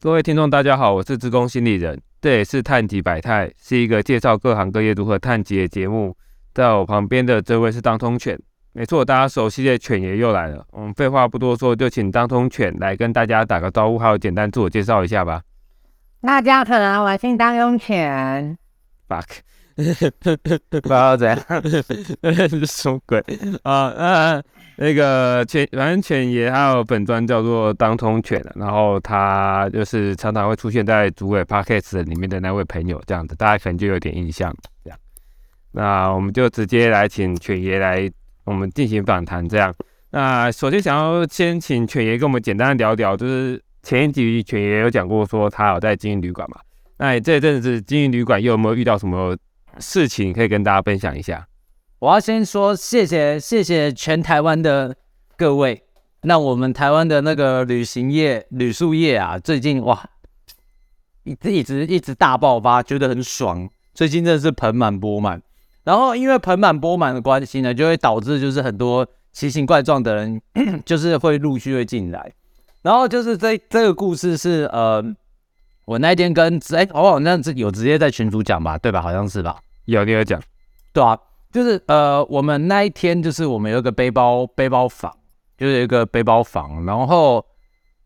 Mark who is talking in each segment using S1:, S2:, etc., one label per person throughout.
S1: 各位听众，大家好，我是职工心理人，这也是探极百态，是一个介绍各行各业如何探极的节目。在我旁边的这位是当通犬，没错，大家熟悉的犬爷又来了。我们废话不多说，就请当通犬来跟大家打个招呼，还有简单自我介绍一下吧。
S2: 大家好，我姓当通犬。
S1: fuck，
S2: 不知道怎样，
S1: 什么鬼啊？嗯。那个犬，反正犬爷还有本专叫做当通犬，然后他就是常常会出现在主委 podcast 里面的那位朋友，这样子，大家可能就有点印象。这样，那我们就直接来请犬爷来我们进行访谈。这样，那首先想要先请犬爷跟我们简单聊聊，就是前一集犬爷有讲过说他有在经营旅馆嘛？那这阵子经营旅馆又有没有遇到什么事情可以跟大家分享一下？
S2: 我要先说谢谢谢谢全台湾的各位，那我们台湾的那个旅行业、旅宿业啊，最近哇，一直一直一直大爆发，觉得很爽。最近真的是盆满钵满，然后因为盆满钵满的关系呢，就会导致就是很多奇形怪状的人，就是会陆续会进来。然后就是这这个故事是呃，我那天跟哎，我好像那有直接在群主讲吧，对吧？好像是吧？
S1: 有你有讲，
S2: 对啊。就是呃，我们那一天就是我们有一个背包背包房，就是一个背包房，然后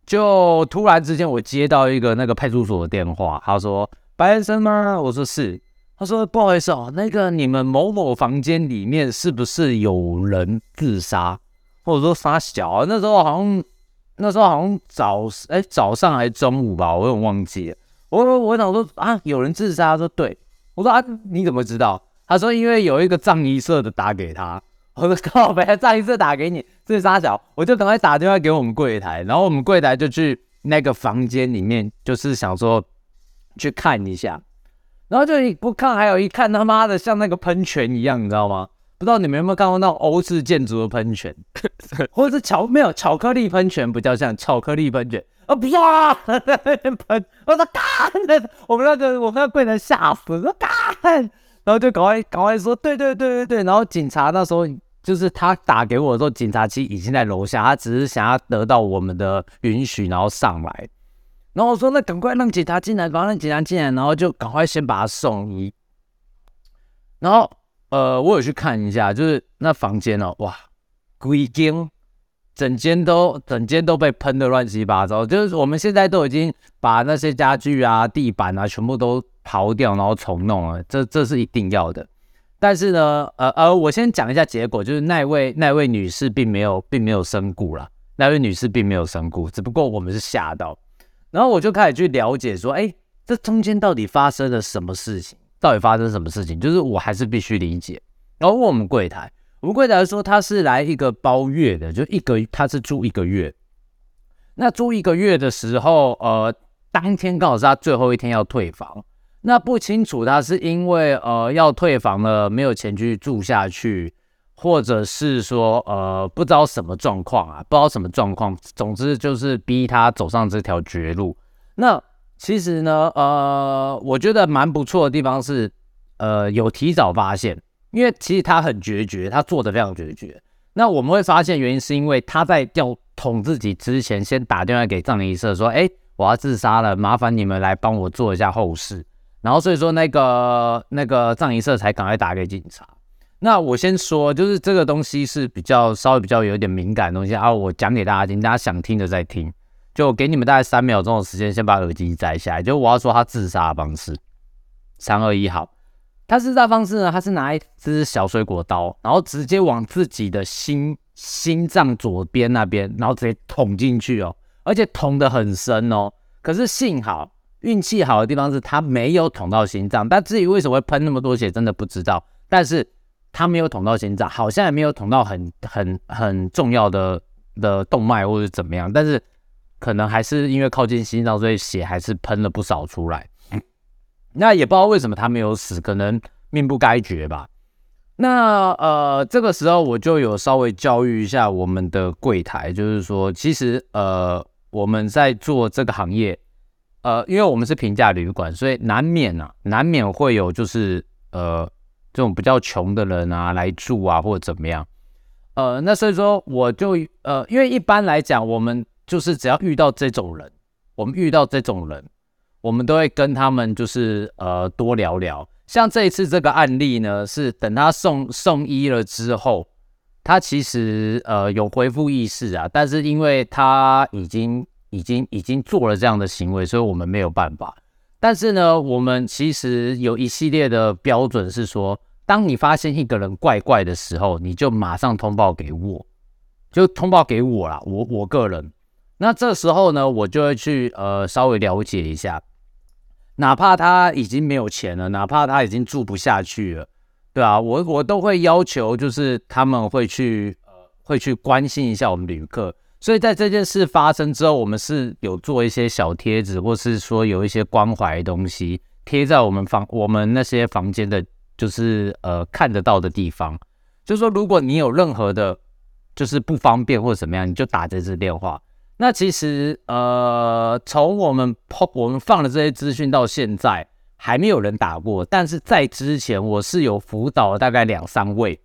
S2: 就突然之间我接到一个那个派出所的电话，他说白先生吗？我说是，他说不好意思哦，那个你们某某房间里面是不是有人自杀？或者说发小？那时候好像那时候好像早哎早上还是中午吧，我有点忘记了。我我想说啊，有人自杀？说对，我说啊，你怎么知道？他说：“因为有一个藏衣社的打给他，我说靠呗，藏衣社打给你，这是沙小，我就赶快打电话给我们柜台，然后我们柜台就去那个房间里面，就是想说去看一下，然后就一不看，还有一看他妈的像那个喷泉一样，你知道吗？不知道你们有没有看过那种欧式建筑的喷泉，或者是巧没有巧克力喷泉，不叫像巧克力喷泉啊，啪喷，我说干，我们那个我们那柜台吓死，说干。”然后就赶快赶快说，对对对对对。然后警察那时候就是他打给我的时候，警察其实已经在楼下，他只是想要得到我们的允许，然后上来。然后我说，那赶快让警察进来，把让警察进来，然后就赶快先把他送医。然后呃，我有去看一下，就是那房间哦，哇，鬼间。整间都整间都被喷的乱七八糟，就是我们现在都已经把那些家具啊、地板啊全部都刨掉，然后重弄了，这这是一定要的。但是呢，呃呃，我先讲一下结果，就是那位那位女士并没有并没有身故了，那位女士并没有身故，只不过我们是吓到，然后我就开始去了解说，哎，这中间到底发生了什么事情？到底发生什么事情？就是我还是必须理解，然后问我们柜台。吴柜台说他是来一个包月的，就一个他是住一个月。那住一个月的时候，呃，当天刚好是他最后一天要退房。那不清楚他是因为呃要退房了，没有钱去住下去，或者是说呃不知道什么状况啊，不知道什么状况。总之就是逼他走上这条绝路。那其实呢，呃，我觉得蛮不错的地方是，呃，有提早发现。因为其实他很决绝，他做的非常决绝。那我们会发现原因是因为他在要捅自己之前，先打电话给葬仪社说：“哎，我要自杀了，麻烦你们来帮我做一下后事。”然后所以说那个那个葬仪社才赶快打给警察。那我先说，就是这个东西是比较稍微比较有点敏感的东西啊，我讲给大家听，大家想听的再听。就给你们大概三秒钟的时间，先把耳机摘下来。就我要说他自杀的方式，三二一，好。他自杀方式呢？他是拿一支小水果刀，然后直接往自己的心心脏左边那边，然后直接捅进去哦，而且捅得很深哦。可是幸好运气好的地方是他没有捅到心脏，但至于为什么会喷那么多血，真的不知道。但是他没有捅到心脏，好像也没有捅到很很很重要的的动脉或者怎么样，但是可能还是因为靠近心脏，所以血还是喷了不少出来。那也不知道为什么他没有死，可能命不该绝吧。那呃，这个时候我就有稍微教育一下我们的柜台，就是说，其实呃，我们在做这个行业，呃，因为我们是平价旅馆，所以难免啊，难免会有就是呃这种比较穷的人啊来住啊，或者怎么样。呃，那所以说我就呃，因为一般来讲，我们就是只要遇到这种人。我们遇到这种人，我们都会跟他们就是呃多聊聊。像这一次这个案例呢，是等他送送医了之后，他其实呃有恢复意识啊，但是因为他已经已经已经做了这样的行为，所以我们没有办法。但是呢，我们其实有一系列的标准是说，当你发现一个人怪怪的时候，你就马上通报给我，就通报给我啦，我我个人。那这时候呢，我就会去呃稍微了解一下，哪怕他已经没有钱了，哪怕他已经住不下去了，对啊，我我都会要求，就是他们会去呃会去关心一下我们旅客。所以在这件事发生之后，我们是有做一些小贴纸，或是说有一些关怀的东西贴在我们房我们那些房间的，就是呃看得到的地方。就是说，如果你有任何的，就是不方便或者怎么样，你就打这支电话。那其实，呃，从我们我们放的这些资讯到现在，还没有人打过。但是在之前，我是有辅导了大概两三位，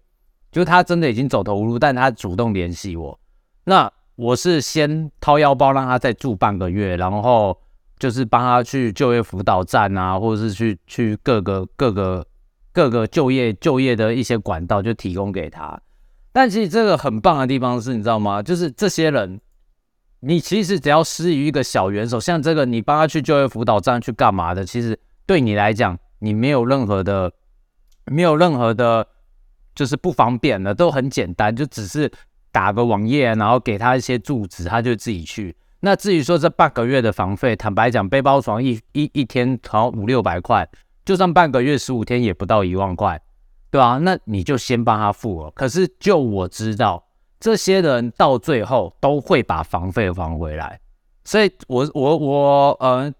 S2: 就他真的已经走投无路，但他主动联系我。那我是先掏腰包让他再住半个月，然后就是帮他去就业辅导站啊，或者是去去各个各个各个就业就业的一些管道，就提供给他。但其实这个很棒的地方是，你知道吗？就是这些人。你其实只要施于一个小援手，像这个，你帮他去就业辅导站去干嘛的？其实对你来讲，你没有任何的，没有任何的，就是不方便的，都很简单，就只是打个网页，然后给他一些住址，他就自己去。那至于说这半个月的房费，坦白讲，背包床一一一天好像五六百块，就算半个月十五天也不到一万块，对吧？那你就先帮他付了。可是就我知道。这些人到最后都会把房费还回来，所以我我我呃，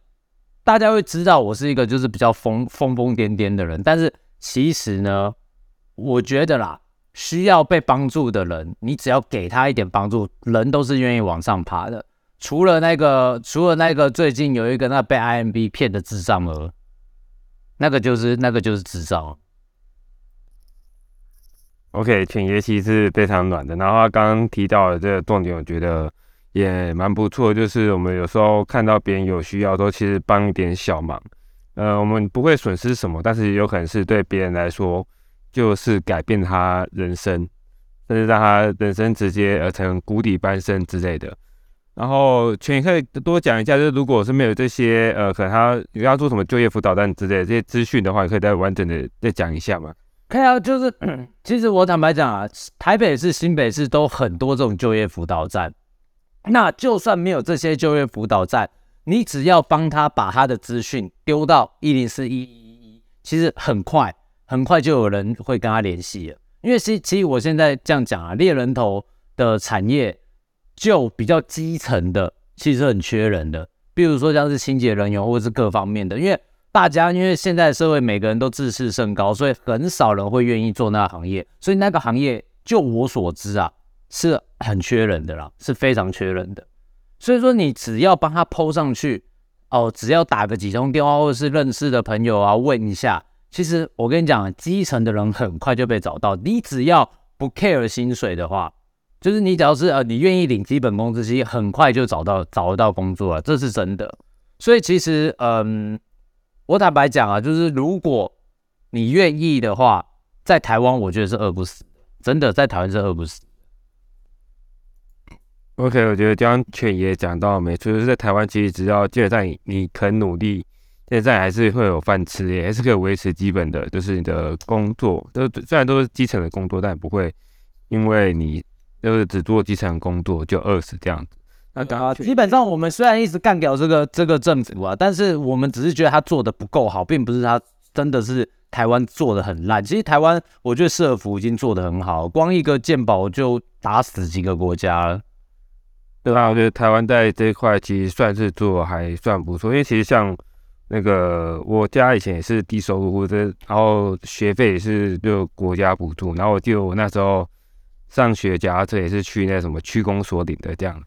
S2: 大家会知道我是一个就是比较疯疯疯癫癫的人，但是其实呢，我觉得啦，需要被帮助的人，你只要给他一点帮助，人都是愿意往上爬的。除了那个，除了那个最近有一个那被 IMB 骗的智障儿，那个就是那个就是智障。
S1: OK，犬爷其实是非常暖的。然后他刚刚提到的这个重点，我觉得也蛮不错。就是我们有时候看到别人有需要，都其实帮一点小忙。呃，我们不会损失什么，但是有可能是对别人来说，就是改变他人生，甚至让他人生直接呃成谷底翻身之类的。然后犬爷可以多讲一下，就是如果是没有这些呃，可能他要做什么就业辅导站之类的这些资讯的话，你可以再完整的再讲一下嘛？
S2: 可以啊，就是其实我坦白讲啊，台北市、新北市都很多这种就业辅导站。那就算没有这些就业辅导站，你只要帮他把他的资讯丢到一零四一一一，其实很快很快就有人会跟他联系了。因为其其实我现在这样讲啊，猎人头的产业就比较基层的，其实很缺人的，比如说像是清洁人员或者是各方面的，因为。大家因为现在社会每个人都自视甚高，所以很少人会愿意做那个行业。所以那个行业，就我所知啊，是很缺人的啦，是非常缺人的。所以说，你只要帮他抛上去，哦，只要打个几通电话，或者是认识的朋友啊，问一下。其实我跟你讲，基层的人很快就被找到。你只要不 care 薪水的话，就是你只要是呃，你愿意领基本工资，其实很快就找到找得到工作了，这是真的。所以其实，嗯。我坦白讲啊，就是如果你愿意的话，在台湾我觉得是饿不死，真的在台湾是饿不死。
S1: OK，我觉得刚刚犬爷讲到没错，就是在台湾其实只要基本上你肯努力，现在还是会有饭吃，也还是可以维持基本的，就是你的工作，都虽然都是基层的工作，但不会因为你就是只做基层工作就饿死这样子。
S2: 啊，基本上我们虽然一直干掉这个这个政府啊，但是我们只是觉得他做的不够好，并不是他真的是台湾做的很烂。其实台湾我觉得社福已经做的很好，光一个健保就打死几个国家了。
S1: 对啊，我觉得台湾在这一块其实算是做还算不错，因为其实像那个我家以前也是低收入户，者然后学费也是就国家补助，然后我记得我那时候上学，假这也是去那什么区公所领的这样。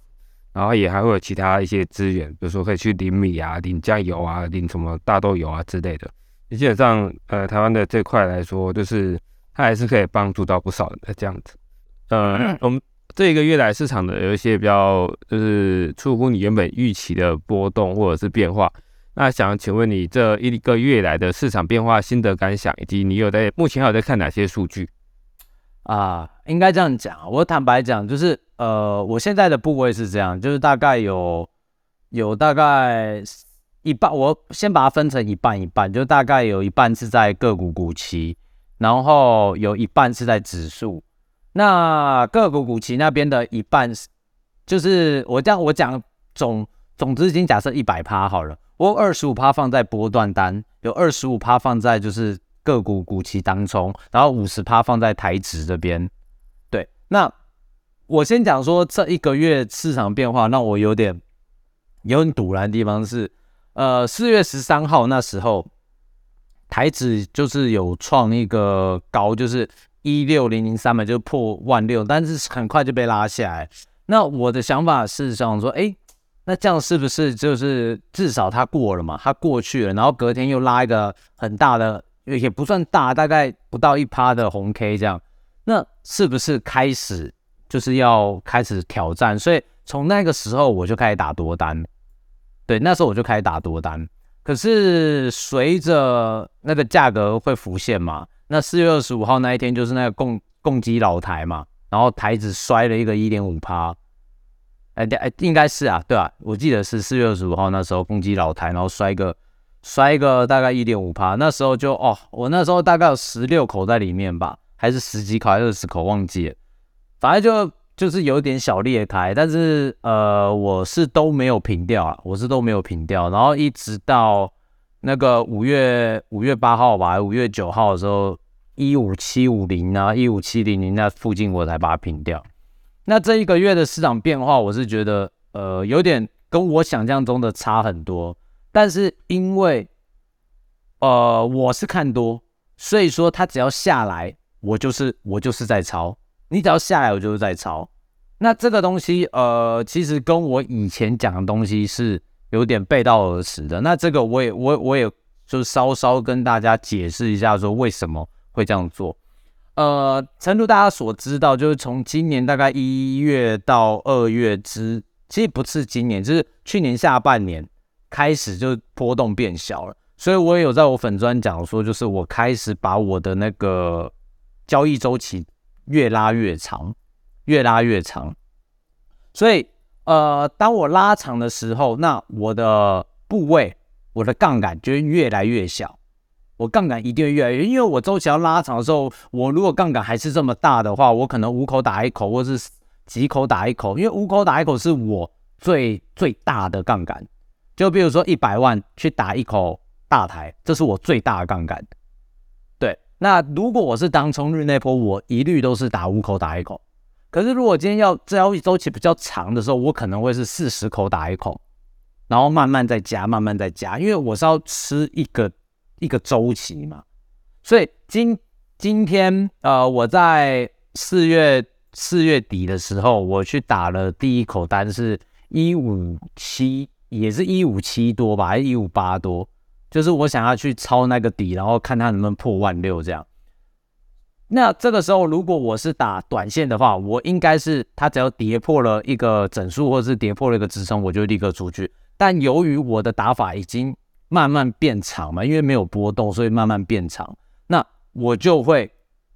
S1: 然后也还会有其他一些资源，比如说可以去领米啊、领酱油啊、领什么大豆油啊之类的。基本上，呃，台湾的这块来说，就是它还是可以帮助到不少人的这样子。呃，我们这一个月来市场的有一些比较就是出乎你原本预期的波动或者是变化。那想请问你这一个月来的市场变化心得感想，以及你有在目前还有在看哪些数据？
S2: 啊，应该这样讲。我坦白讲，就是呃，我现在的部位是这样，就是大概有有大概一半，我先把它分成一半一半，就大概有一半是在个股股期，然后有一半是在指数。那个股股期那边的一半是，就是我这样我讲总总资金假设一百趴好了，我二十五趴放在波段单，有二十五趴放在就是。个股股期当中，然后五十趴放在台指这边。对，那我先讲说这一个月市场变化，让我有点有点堵然的地方是，呃，四月十三号那时候，台指就是有创一个高，就是一六零零三嘛，就破万六，但是很快就被拉下来。那我的想法是想说，哎，那这样是不是就是至少它过了嘛？它过去了，然后隔天又拉一个很大的。也不算大，大概不到一趴的红 K 这样，那是不是开始就是要开始挑战？所以从那个时候我就开始打多单，对，那时候我就开始打多单。可是随着那个价格会浮现嘛，那四月二十五号那一天就是那个共共击老台嘛，然后台子摔了一个一点五趴，哎哎，应该是啊，对啊，我记得是四月二十五号那时候攻击老台，然后摔个。摔个大概一点五趴，那时候就哦，我那时候大概有十六口在里面吧，还是十几口还是，二十口忘记了，反正就就是有点小裂开，但是呃，我是都没有平掉啊，我是都没有平掉，然后一直到那个五月五月八号吧，五月九号的时候，一五七五零啊，一五七零零那附近我才把它平掉。那这一个月的市场变化，我是觉得呃，有点跟我想象中的差很多。但是因为，呃，我是看多，所以说它只要下来，我就是我就是在抄。你只要下来，我就是在抄。那这个东西，呃，其实跟我以前讲的东西是有点背道而驰的。那这个我也我我也就稍稍跟大家解释一下，说为什么会这样做。呃，诚如大家所知道，就是从今年大概一月到二月之，其实不是今年，就是去年下半年。开始就波动变小了，所以我也有在我粉砖讲说，就是我开始把我的那个交易周期越拉越长，越拉越长。所以呃，当我拉长的时候，那我的部位、我的杠杆就会越来越小。我杠杆一定会越来越，因为我周期要拉长的时候，我如果杠杆还是这么大的话，我可能五口打一口，或是几口打一口，因为五口打一口是我最最大的杠杆。就比如说一百万去打一口大台，这是我最大的杠杆。那如果我是当冲日那波，我一律都是打五口打一口。可是如果今天要交易周期比较长的时候，我可能会是四十口打一口，然后慢慢再加，慢慢再加，因为我是要吃一个一个周期嘛。所以今今天呃，我在四月四月底的时候，我去打了第一口单是一五七。也是一五七多吧，还是一五八多？就是我想要去抄那个底，然后看它能不能破万六这样。那这个时候，如果我是打短线的话，我应该是它只要跌破了一个整数，或者是跌破了一个支撑，我就立刻出去。但由于我的打法已经慢慢变长嘛，因为没有波动，所以慢慢变长，那我就会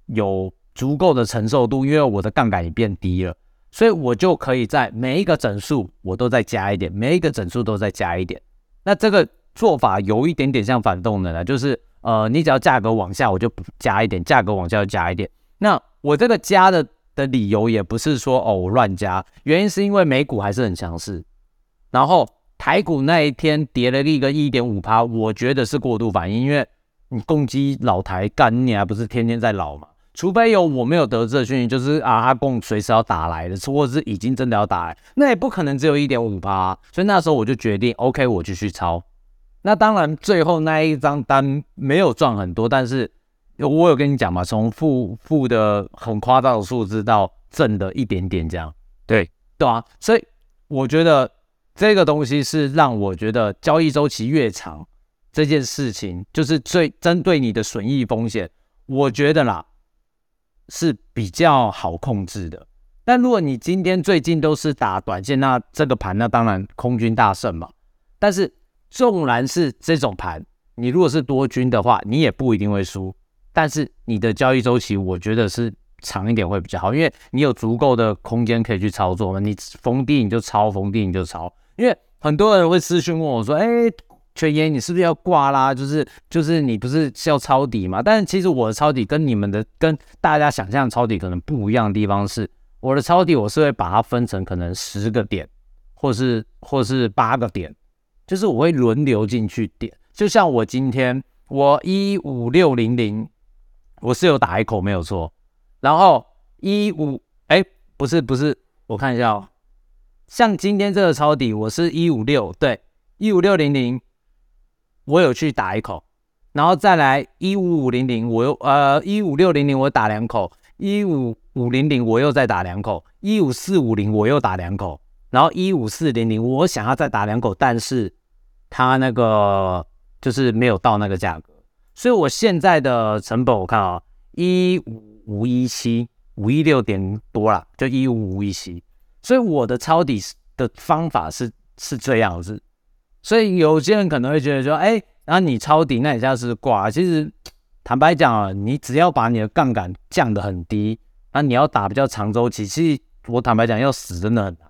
S2: 有足够的承受度，因为我的杠杆也变低了。所以我就可以在每一个整数我都再加一点，每一个整数都再加一点。那这个做法有一点点像反动的了，就是呃，你只要价格往下，我就加一点；价格往下就加一点。那我这个加的的理由也不是说哦乱加，原因是因为美股还是很强势，然后台股那一天跌了一个一点五趴，我觉得是过度反应，因为你攻击老台干，你还不是天天在老嘛。除非有我没有得知的讯息，就是啊，阿贡随时要打来的，或者是已经真的要打来，那也不可能只有一点五八，所以那时候我就决定，OK，我继续抄。那当然，最后那一张单没有赚很多，但是我有跟你讲嘛，从负负的很夸张的数字到正的一点点这样，
S1: 对
S2: 对啊，所以我觉得这个东西是让我觉得交易周期越长，这件事情就是最针对你的损益风险，我觉得啦。是比较好控制的，但如果你今天最近都是打短线，那这个盘那当然空军大胜嘛。但是纵然是这种盘，你如果是多军的话，你也不一定会输。但是你的交易周期，我觉得是长一点会比较好，因为你有足够的空间可以去操作嘛。你逢低你就抄，逢低你就抄。因为很多人会私讯问我说：“哎，全爷，你是不是要挂啦？就是就是你不是是要抄底嘛？”但是其实我的抄底跟你们的跟大家想象抄底可能不一样的地方是，我的抄底我是会把它分成可能十个点，或是或是八个点，就是我会轮流进去点。就像我今天我一五六零零。我是有打一口没有错，然后一五哎不是不是，我看一下哦，像今天这个抄底，我是一五六对一五六零零，我有去打一口，然后再来一五五零零，我又呃一五六零零我打两口，一五五零零我又再打两口，一五四五零我又打两口，然后一五四零零我想要再打两口，但是它那个就是没有到那个价格。所以我现在的成本，我看啊，一五五一七五一六点多了，就一五五一七。所以我的抄底的方法是是这样子。所以有些人可能会觉得说，哎，然后你抄底，那你现在是挂。其实坦白讲啊，你只要把你的杠杆降得很低，那你要打比较长周期，其实我坦白讲要死真的很难。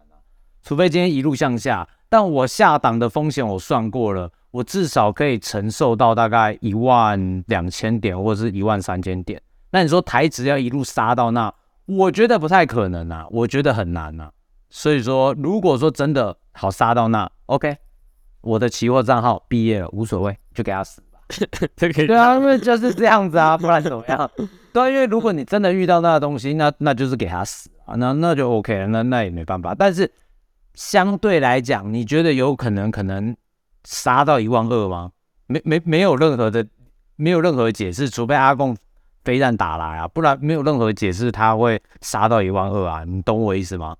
S2: 除非今天一路向下，但我下档的风险我算过了。我至少可以承受到大概一万两千点或者是一万三千点。那你说台指要一路杀到那，我觉得不太可能啊，我觉得很难啊。所以说，如果说真的好杀到那，OK，我的期货账号毕业了无所谓，就给他死吧。对啊，因为就是这样子啊，不然怎么样？对啊，因为如果你真的遇到那个东西，那那就是给他死啊，那那就 OK 了，那那也没办法。但是相对来讲，你觉得有可能可能？杀到一万二吗？没没没有任何的，没有任何解释，除非阿贡飞弹打来啊，不然没有任何解释他会杀到一万二啊，你懂我意思吗？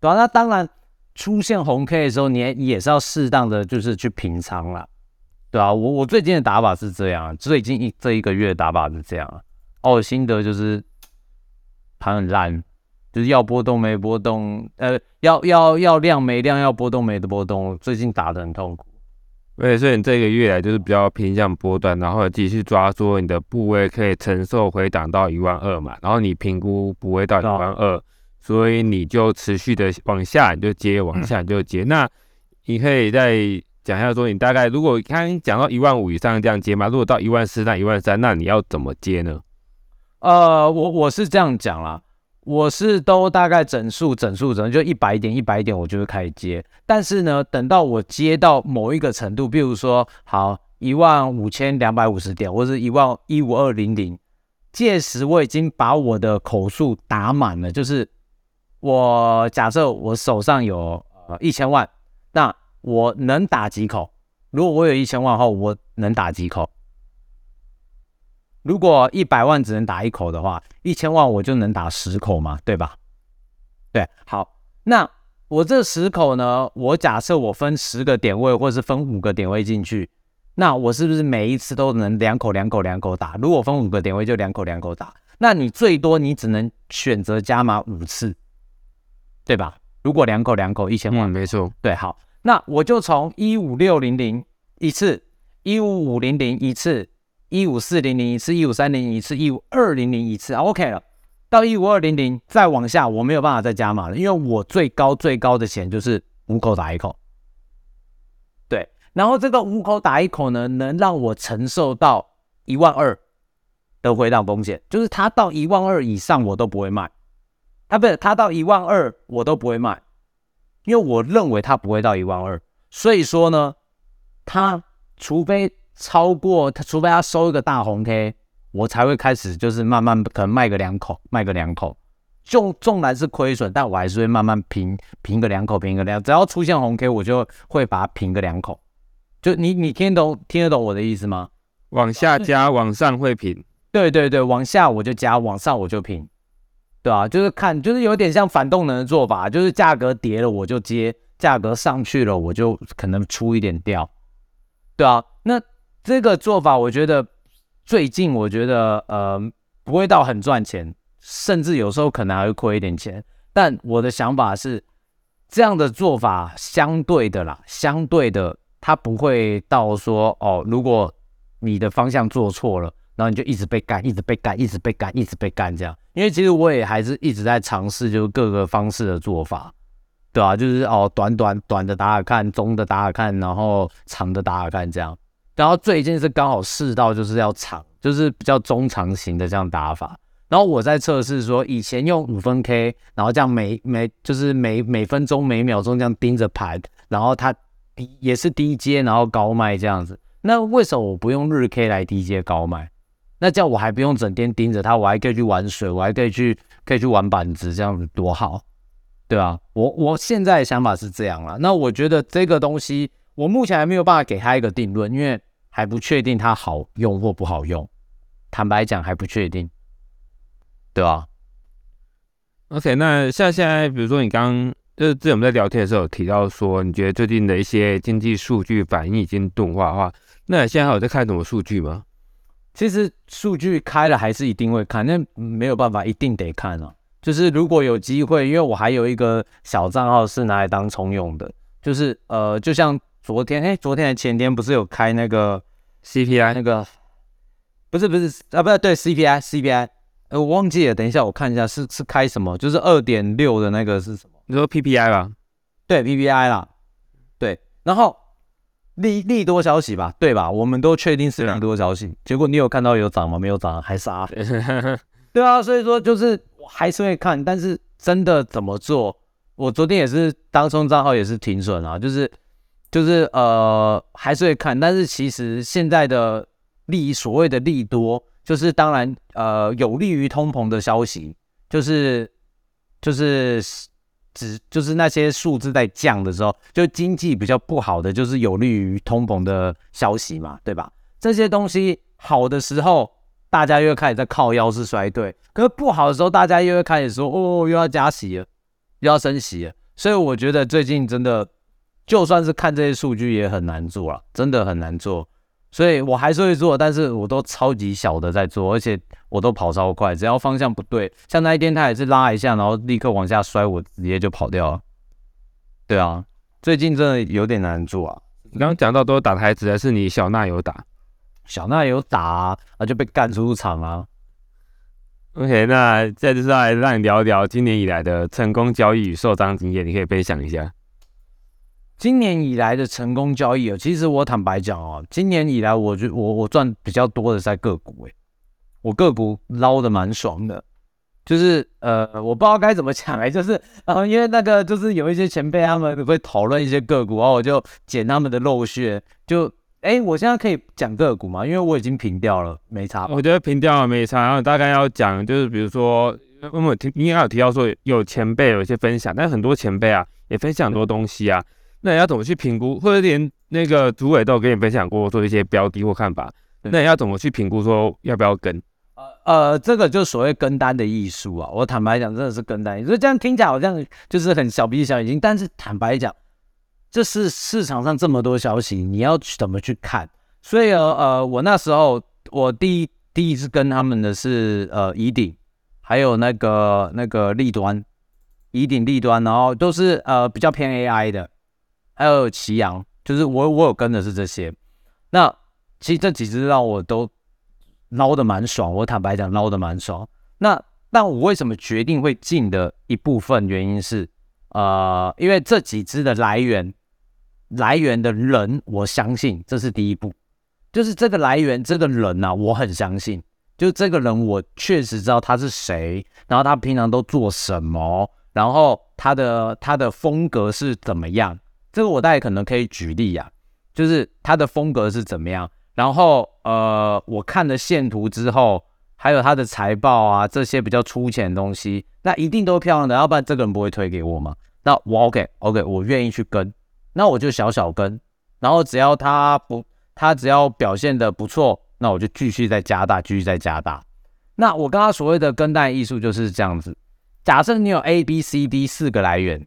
S2: 对啊，那当然出现红 K 的时候，你也是要适当的就是去平仓了，对啊，我我最近的打法是这样，最近一这一个月的打法是这样，哦，心得就是盘很烂，就是要波动没波动，呃，要要要量没量，要波动没的波动，最近打的很痛苦。
S1: 对，所以你这个月来就是比较偏向波段，然后继续抓说你的部位可以承受回档到一万二嘛，然后你评估不会到一万二，所以你就持续的往下你就接，往下你就接。那你可以再讲一下说，你大概如果刚讲到一万五以上这样接嘛，如果到一万四到一万三，那你要怎么接呢？
S2: 呃，我我是这样讲啦。我是都大概整数整数整就一百点一百点，我就会开始接。但是呢，等到我接到某一个程度，比如说好一万五千两百五十点，或者一万一五二零零，届时我已经把我的口数打满了。就是我假设我手上有呃一千万，那我能打几口？如果我有一千万后，我能打几口？如果一百万只能打一口的话，一千万我就能打十口嘛，对吧？对，好，那我这十口呢？我假设我分十个点位，或者是分五个点位进去，那我是不是每一次都能两口两口两口打？如果分五个点位，就两口两口打。那你最多你只能选择加码五次，对吧？如果两口两口一千万，
S1: 没错，
S2: 对，好，那我就从一五六零零一次，一五五零零一次。一五四零零一次，一五三零一次，一五二零零一次，OK 了。到一五二零零再往下，我没有办法再加码了，因为我最高最高的钱就是五口打一口。对，然后这个五口打一口呢，能让我承受到一万二的回档风险，就是它到一万二以上我都不会卖，啊，不是它到一万二我都不会卖，因为我认为它不会到一万二，所以说呢，它除非。超过他，除非他收一个大红 K，我才会开始就是慢慢可能卖个两口，卖个两口，纵纵然是亏损，但我还是会慢慢平平个两口，平个两，只要出现红 K，我就会把它平个两口。就你你听得懂听得懂我的意思吗？
S1: 往下加，往上会平。
S2: 对对对，往下我就加，往上我就平，对啊，就是看就是有点像反动能的做法，就是价格跌了我就接，价格上去了我就可能出一点掉，对啊，那。这个做法，我觉得最近我觉得呃不会到很赚钱，甚至有时候可能还会亏一点钱。但我的想法是，这样的做法相对的啦，相对的，它不会到说哦，如果你的方向做错了，然后你就一直被干，一直被干，一直被干，一直被干这样。因为其实我也还是一直在尝试，就是各个方式的做法，对啊，就是哦，短短短的打打看，中的打打看，然后长的打打看这样。然后最近是刚好试到就是要长，就是比较中长型的这样打法。然后我在测试说，以前用五分 K，然后这样每每就是每每分钟每秒钟这样盯着盘，然后它低也是低阶，然后高卖这样子。那为什么我不用日 K 来低阶高卖？那这样我还不用整天盯着它，我还可以去玩水，我还可以去可以去玩板子，这样子多好，对啊，我我现在的想法是这样啦。那我觉得这个东西，我目前还没有办法给他一个定论，因为。还不确定它好用或不好用，坦白讲还不确定，对吧
S1: ？OK，那像现在，比如说你刚刚就是之前我们在聊天的时候有提到说，你觉得最近的一些经济数据反应已经钝化的话，那现在还有在看什么数据吗？
S2: 其实数据开了还是一定会看，那没有办法，一定得看啊。就是如果有机会，因为我还有一个小账号是拿来当充用的，就是呃，就像昨天，哎，昨天还前天不是有开那个。
S1: CPI
S2: 那个不是不是啊，不是对 CPI CPI，呃，我忘记了，等一下我看一下是是开什么，就是二点六的那个是什么？
S1: 你说 PPI 吧？
S2: 对 PPI 啦，对，然后利利多消息吧，对吧？我们都确定是利多消息，结果你有看到有涨吗？没有涨，还杀？对啊，所以说就是我还是会看，但是真的怎么做？我昨天也是当冲账号也是停损啊，就是。就是呃还是会看，但是其实现在的利所谓的利多，就是当然呃有利于通膨的消息，就是就是只就是那些数字在降的时候，就经济比较不好的，就是有利于通膨的消息嘛，对吧？这些东西好的时候，大家又开始在靠腰是衰退；可是不好的时候，大家又会开始说哦又要加息了，又要升息了。所以我觉得最近真的。就算是看这些数据也很难做了，真的很难做，所以我还是会做，但是我都超级小的在做，而且我都跑超快，只要方向不对，像那一天他也是拉一下，然后立刻往下摔，我直接就跑掉了。对啊，最近真的有点难做啊。
S1: 你刚刚讲到都打台子，还是你小娜有打？
S2: 小娜有打啊，就被干出场啊。
S1: OK，那再就是来让你聊一聊今年以来的成功交易与受伤经验，你可以分享一下。
S2: 今年以来的成功交易哦，其实我坦白讲哦，今年以来我就我我赚比较多的在个股诶，我个股捞的蛮爽的，就是呃我不知道该怎么讲哎，就是呃因为那个就是有一些前辈他们会讨论一些个股，然后我就捡他们的漏穴，就哎我现在可以讲个股吗？因为我已经平掉了，没差。
S1: 我觉得平掉了没差，然后大概要讲就是比如说，我们听应该有提到说有前辈有一些分享，但很多前辈啊也分享很多东西啊。那你要怎么去评估，或者连那个主委都有跟你分享过做一些标的或看法，那你要怎么去评估说要不要跟？
S2: 呃呃，这个就所谓跟单的艺术啊。我坦白讲，真的是跟单，所以这样听起来好像就是很小鼻子小眼睛，但是坦白讲，这是市场上这么多消息，你要怎么去看？所以呃呃，我那时候我第一第一次跟他们的是呃乙鼎，还有那个那个立端，乙鼎立端，然后都是呃比较偏 AI 的。还有祁阳，就是我我有跟的是这些，那其实这几只让我都捞的蛮爽，我坦白讲捞的蛮爽。那但我为什么决定会进的一部分原因是，呃，因为这几只的来源来源的人，我相信这是第一步，就是这个来源这个人呐，我很相信，就这个人我确实知道他是谁，然后他平常都做什么，然后他的他的风格是怎么样。这个我大概可能可以举例呀，就是它的风格是怎么样，然后呃，我看了线图之后，还有它的财报啊这些比较粗浅的东西，那一定都漂亮的，要不然这个人不会推给我嘛。那我 OK OK，我愿意去跟，那我就小小跟，然后只要他不，他只要表现的不错，那我就继续再加大，继续再加大。那我刚刚所谓的跟单艺术就是这样子，假设你有 A B C D 四个来源，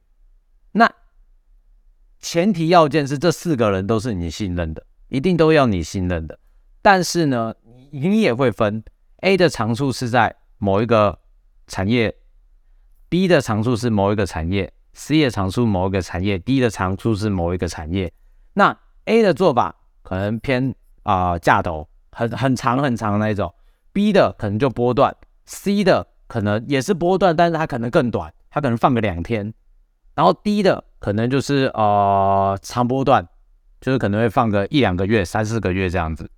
S2: 前提要件是这四个人都是你信任的，一定都要你信任的。但是呢，你也会分 A 的长处是在某一个产业 B 的长处是某一个产业，C 的长处某一个产业，D 的长处是某一个产业。那 A 的做法可能偏啊架头，很很长很长那一种；B 的可能就波段；C 的可能也是波段，但是它可能更短，它可能放个两天。然后低的可能就是呃长波段，就是可能会放个一两个月、三四个月这样子。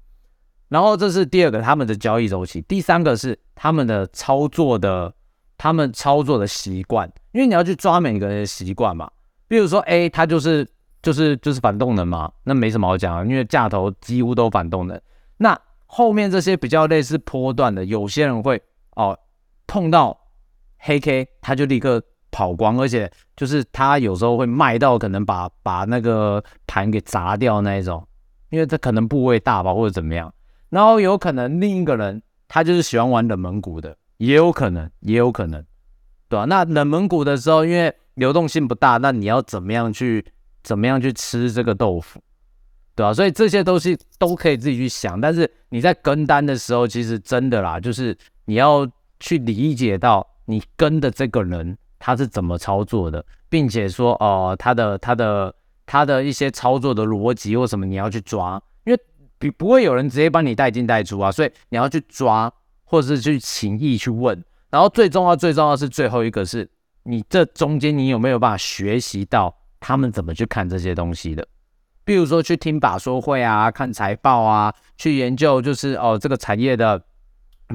S2: 然后这是第二个他们的交易周期，第三个是他们的操作的，他们操作的习惯，因为你要去抓每个人的习惯嘛。比如说 A，它就是就是就是反动能嘛，那没什么好讲啊，因为价头几乎都反动能。那后面这些比较类似波段的，有些人会哦碰到黑 K，他就立刻跑光，而且就是他有时候会卖到可能把把那个盘给砸掉那一种，因为他可能部位大吧，或者怎么样。然后有可能另一个人他就是喜欢玩冷门股的，也有可能，也有可能，对吧？那冷门股的时候，因为流动性不大，那你要怎么样去怎么样去吃这个豆腐，对吧？所以这些东西都可以自己去想。但是你在跟单的时候，其实真的啦，就是你要去理解到你跟的这个人他是怎么操作的，并且说哦，他的他的他的一些操作的逻辑或什么，你要去抓。因为不不会有人直接帮你带进带出啊，所以你要去抓，或者是去情意去问。然后最重要、最重要是最后一个是你这中间你有没有办法学习到他们怎么去看这些东西的？比如说去听把说会啊，看财报啊，去研究就是哦这个产业的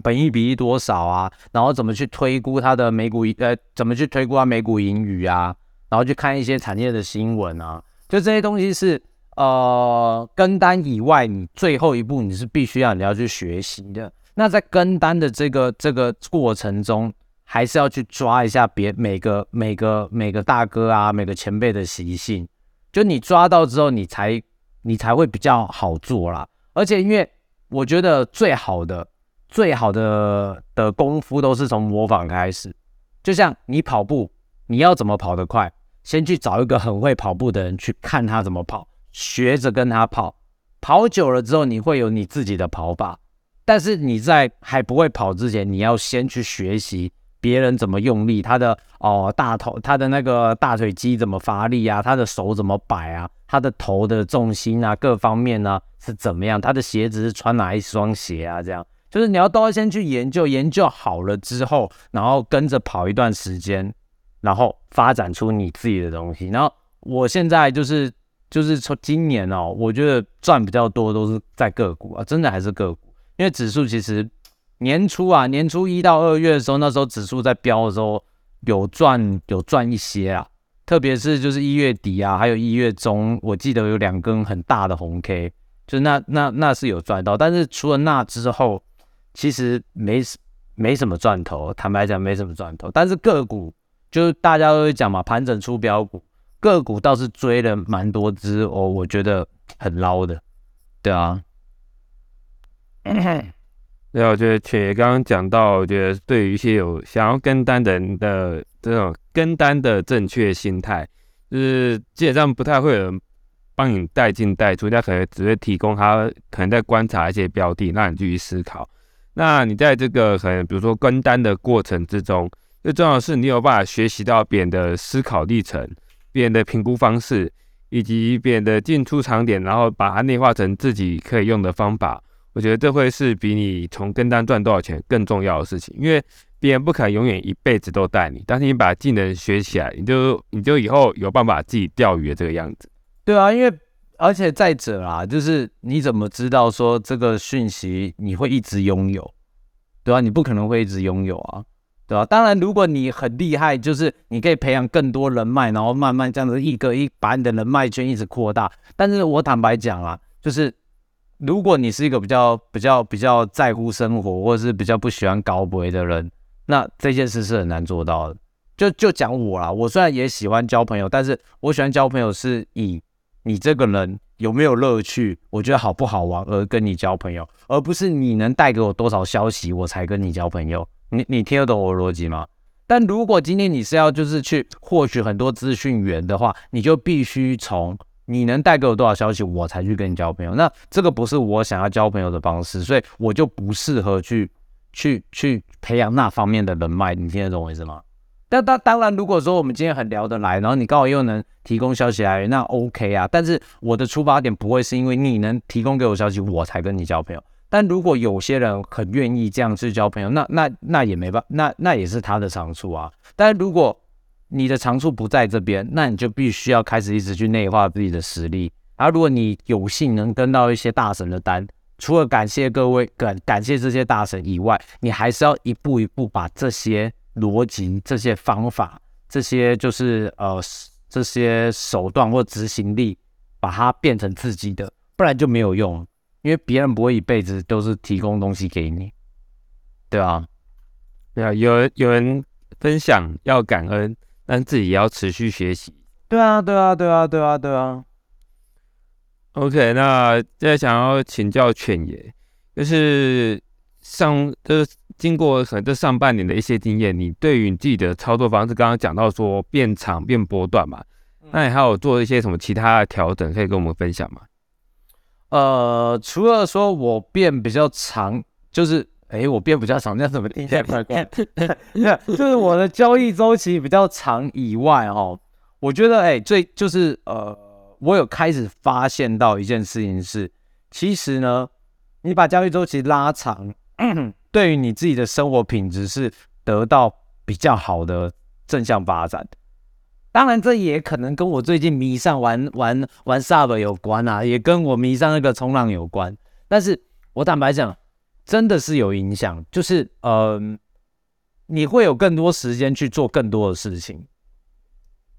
S2: 本益比多少啊，然后怎么去推估它的美股呃怎么去推估它美股盈余啊，然后去看一些产业的新闻啊，就这些东西是。呃，跟单以外，你最后一步你是必须要你要去学习的。那在跟单的这个这个过程中，还是要去抓一下别每个每个每个大哥啊，每个前辈的习性。就你抓到之后，你才你才会比较好做啦。而且，因为我觉得最好的最好的的功夫都是从模仿开始。就像你跑步，你要怎么跑得快，先去找一个很会跑步的人去看他怎么跑。学着跟他跑，跑久了之后，你会有你自己的跑法。但是你在还不会跑之前，你要先去学习别人怎么用力，他的哦大头，他的那个大腿肌怎么发力啊，他的手怎么摆啊，他的头的重心啊，各方面呢是怎么样，他的鞋子是穿哪一双鞋啊？这样就是你要都要先去研究，研究好了之后，然后跟着跑一段时间，然后发展出你自己的东西。然后我现在就是。就是从今年哦，我觉得赚比较多都是在个股啊，真的还是个股。因为指数其实年初啊，年初一到二月的时候，那时候指数在飙的时候，有赚有赚一些啊。特别是就是一月底啊，还有一月中，我记得有两根很大的红 K，就那那那是有赚到。但是除了那之后，其实没没什么赚头，坦白讲没什么赚头。但是个股就是大家都会讲嘛，盘整出标股。个股倒是追了蛮多只哦，我觉得很捞的，对啊。
S1: 对，我觉得且刚刚讲到，我觉得对于一些有想要跟单的人的这种跟单的正确心态，就是基本上不太会有人帮你带进带出，他可能只会提供他可能在观察一些标的，让你继续思考。那你在这个可能比如说跟单的过程之中，最重要的是你有办法学习到别人的思考历程。别人的评估方式，以及别人的进出场点，然后把它内化成自己可以用的方法，我觉得这会是比你从跟单赚多少钱更重要的事情。因为别人不可能永远一辈子都带你，但是你把技能学起来，你就你就以后有办法自己钓鱼的这个样子。
S2: 对啊，因为而且再者啦，就是你怎么知道说这个讯息你会一直拥有？对啊，你不可能会一直拥有啊。对吧？当然，如果你很厉害，就是你可以培养更多人脉，然后慢慢这样子一个一把你的人脉圈一直扩大。但是我坦白讲啊，就是如果你是一个比较比较比较在乎生活，或者是比较不喜欢高博的人，那这件事是很难做到的。就就讲我啦，我虽然也喜欢交朋友，但是我喜欢交朋友是以你这个人有没有乐趣，我觉得好不好玩而跟你交朋友，而不是你能带给我多少消息我才跟你交朋友。你你听得懂我的逻辑吗？但如果今天你是要就是去获取很多资讯源的话，你就必须从你能带给我多少消息，我才去跟你交朋友。那这个不是我想要交朋友的方式，所以我就不适合去去去培养那方面的人脉。你听得懂我意思吗？但当当然，如果说我们今天很聊得来，然后你刚好又能提供消息来源，那 OK 啊。但是我的出发点不会是因为你能提供给我消息，我才跟你交朋友。但如果有些人很愿意这样去交朋友，那那那也没办，那那也是他的长处啊。但如果你的长处不在这边，那你就必须要开始一直去内化自己的实力。而如果你有幸能跟到一些大神的单，除了感谢各位感感谢这些大神以外，你还是要一步一步把这些。逻辑这些方法，这些就是呃这些手段或执行力，把它变成自己的，不然就没有用。因为别人不会一辈子都是提供东西给你，对啊，
S1: 对啊，有人有人分享要感恩，但自己也要持续学习。
S2: 对啊，对啊，对啊，对啊，对啊。
S1: OK，那现在想要请教犬爷，就是上就是。经过可能这上半年的一些经验，你对于你自己的操作方式，刚刚讲到说变长变波段嘛，那你还有做一些什么其他的调整，可以跟我们分享吗？
S2: 呃，除了说我变比较长，就是哎，我变比较长，那怎么听起来怪怪？就是我的交易周期比较长以外，哦，我觉得哎，最就是呃，我有开始发现到一件事情是，其实呢，你把交易周期拉长。对于你自己的生活品质是得到比较好的正向发展，当然这也可能跟我最近迷上玩玩玩 Sub 有关啊，也跟我迷上那个冲浪有关。但是我坦白讲，真的是有影响，就是嗯，你会有更多时间去做更多的事情，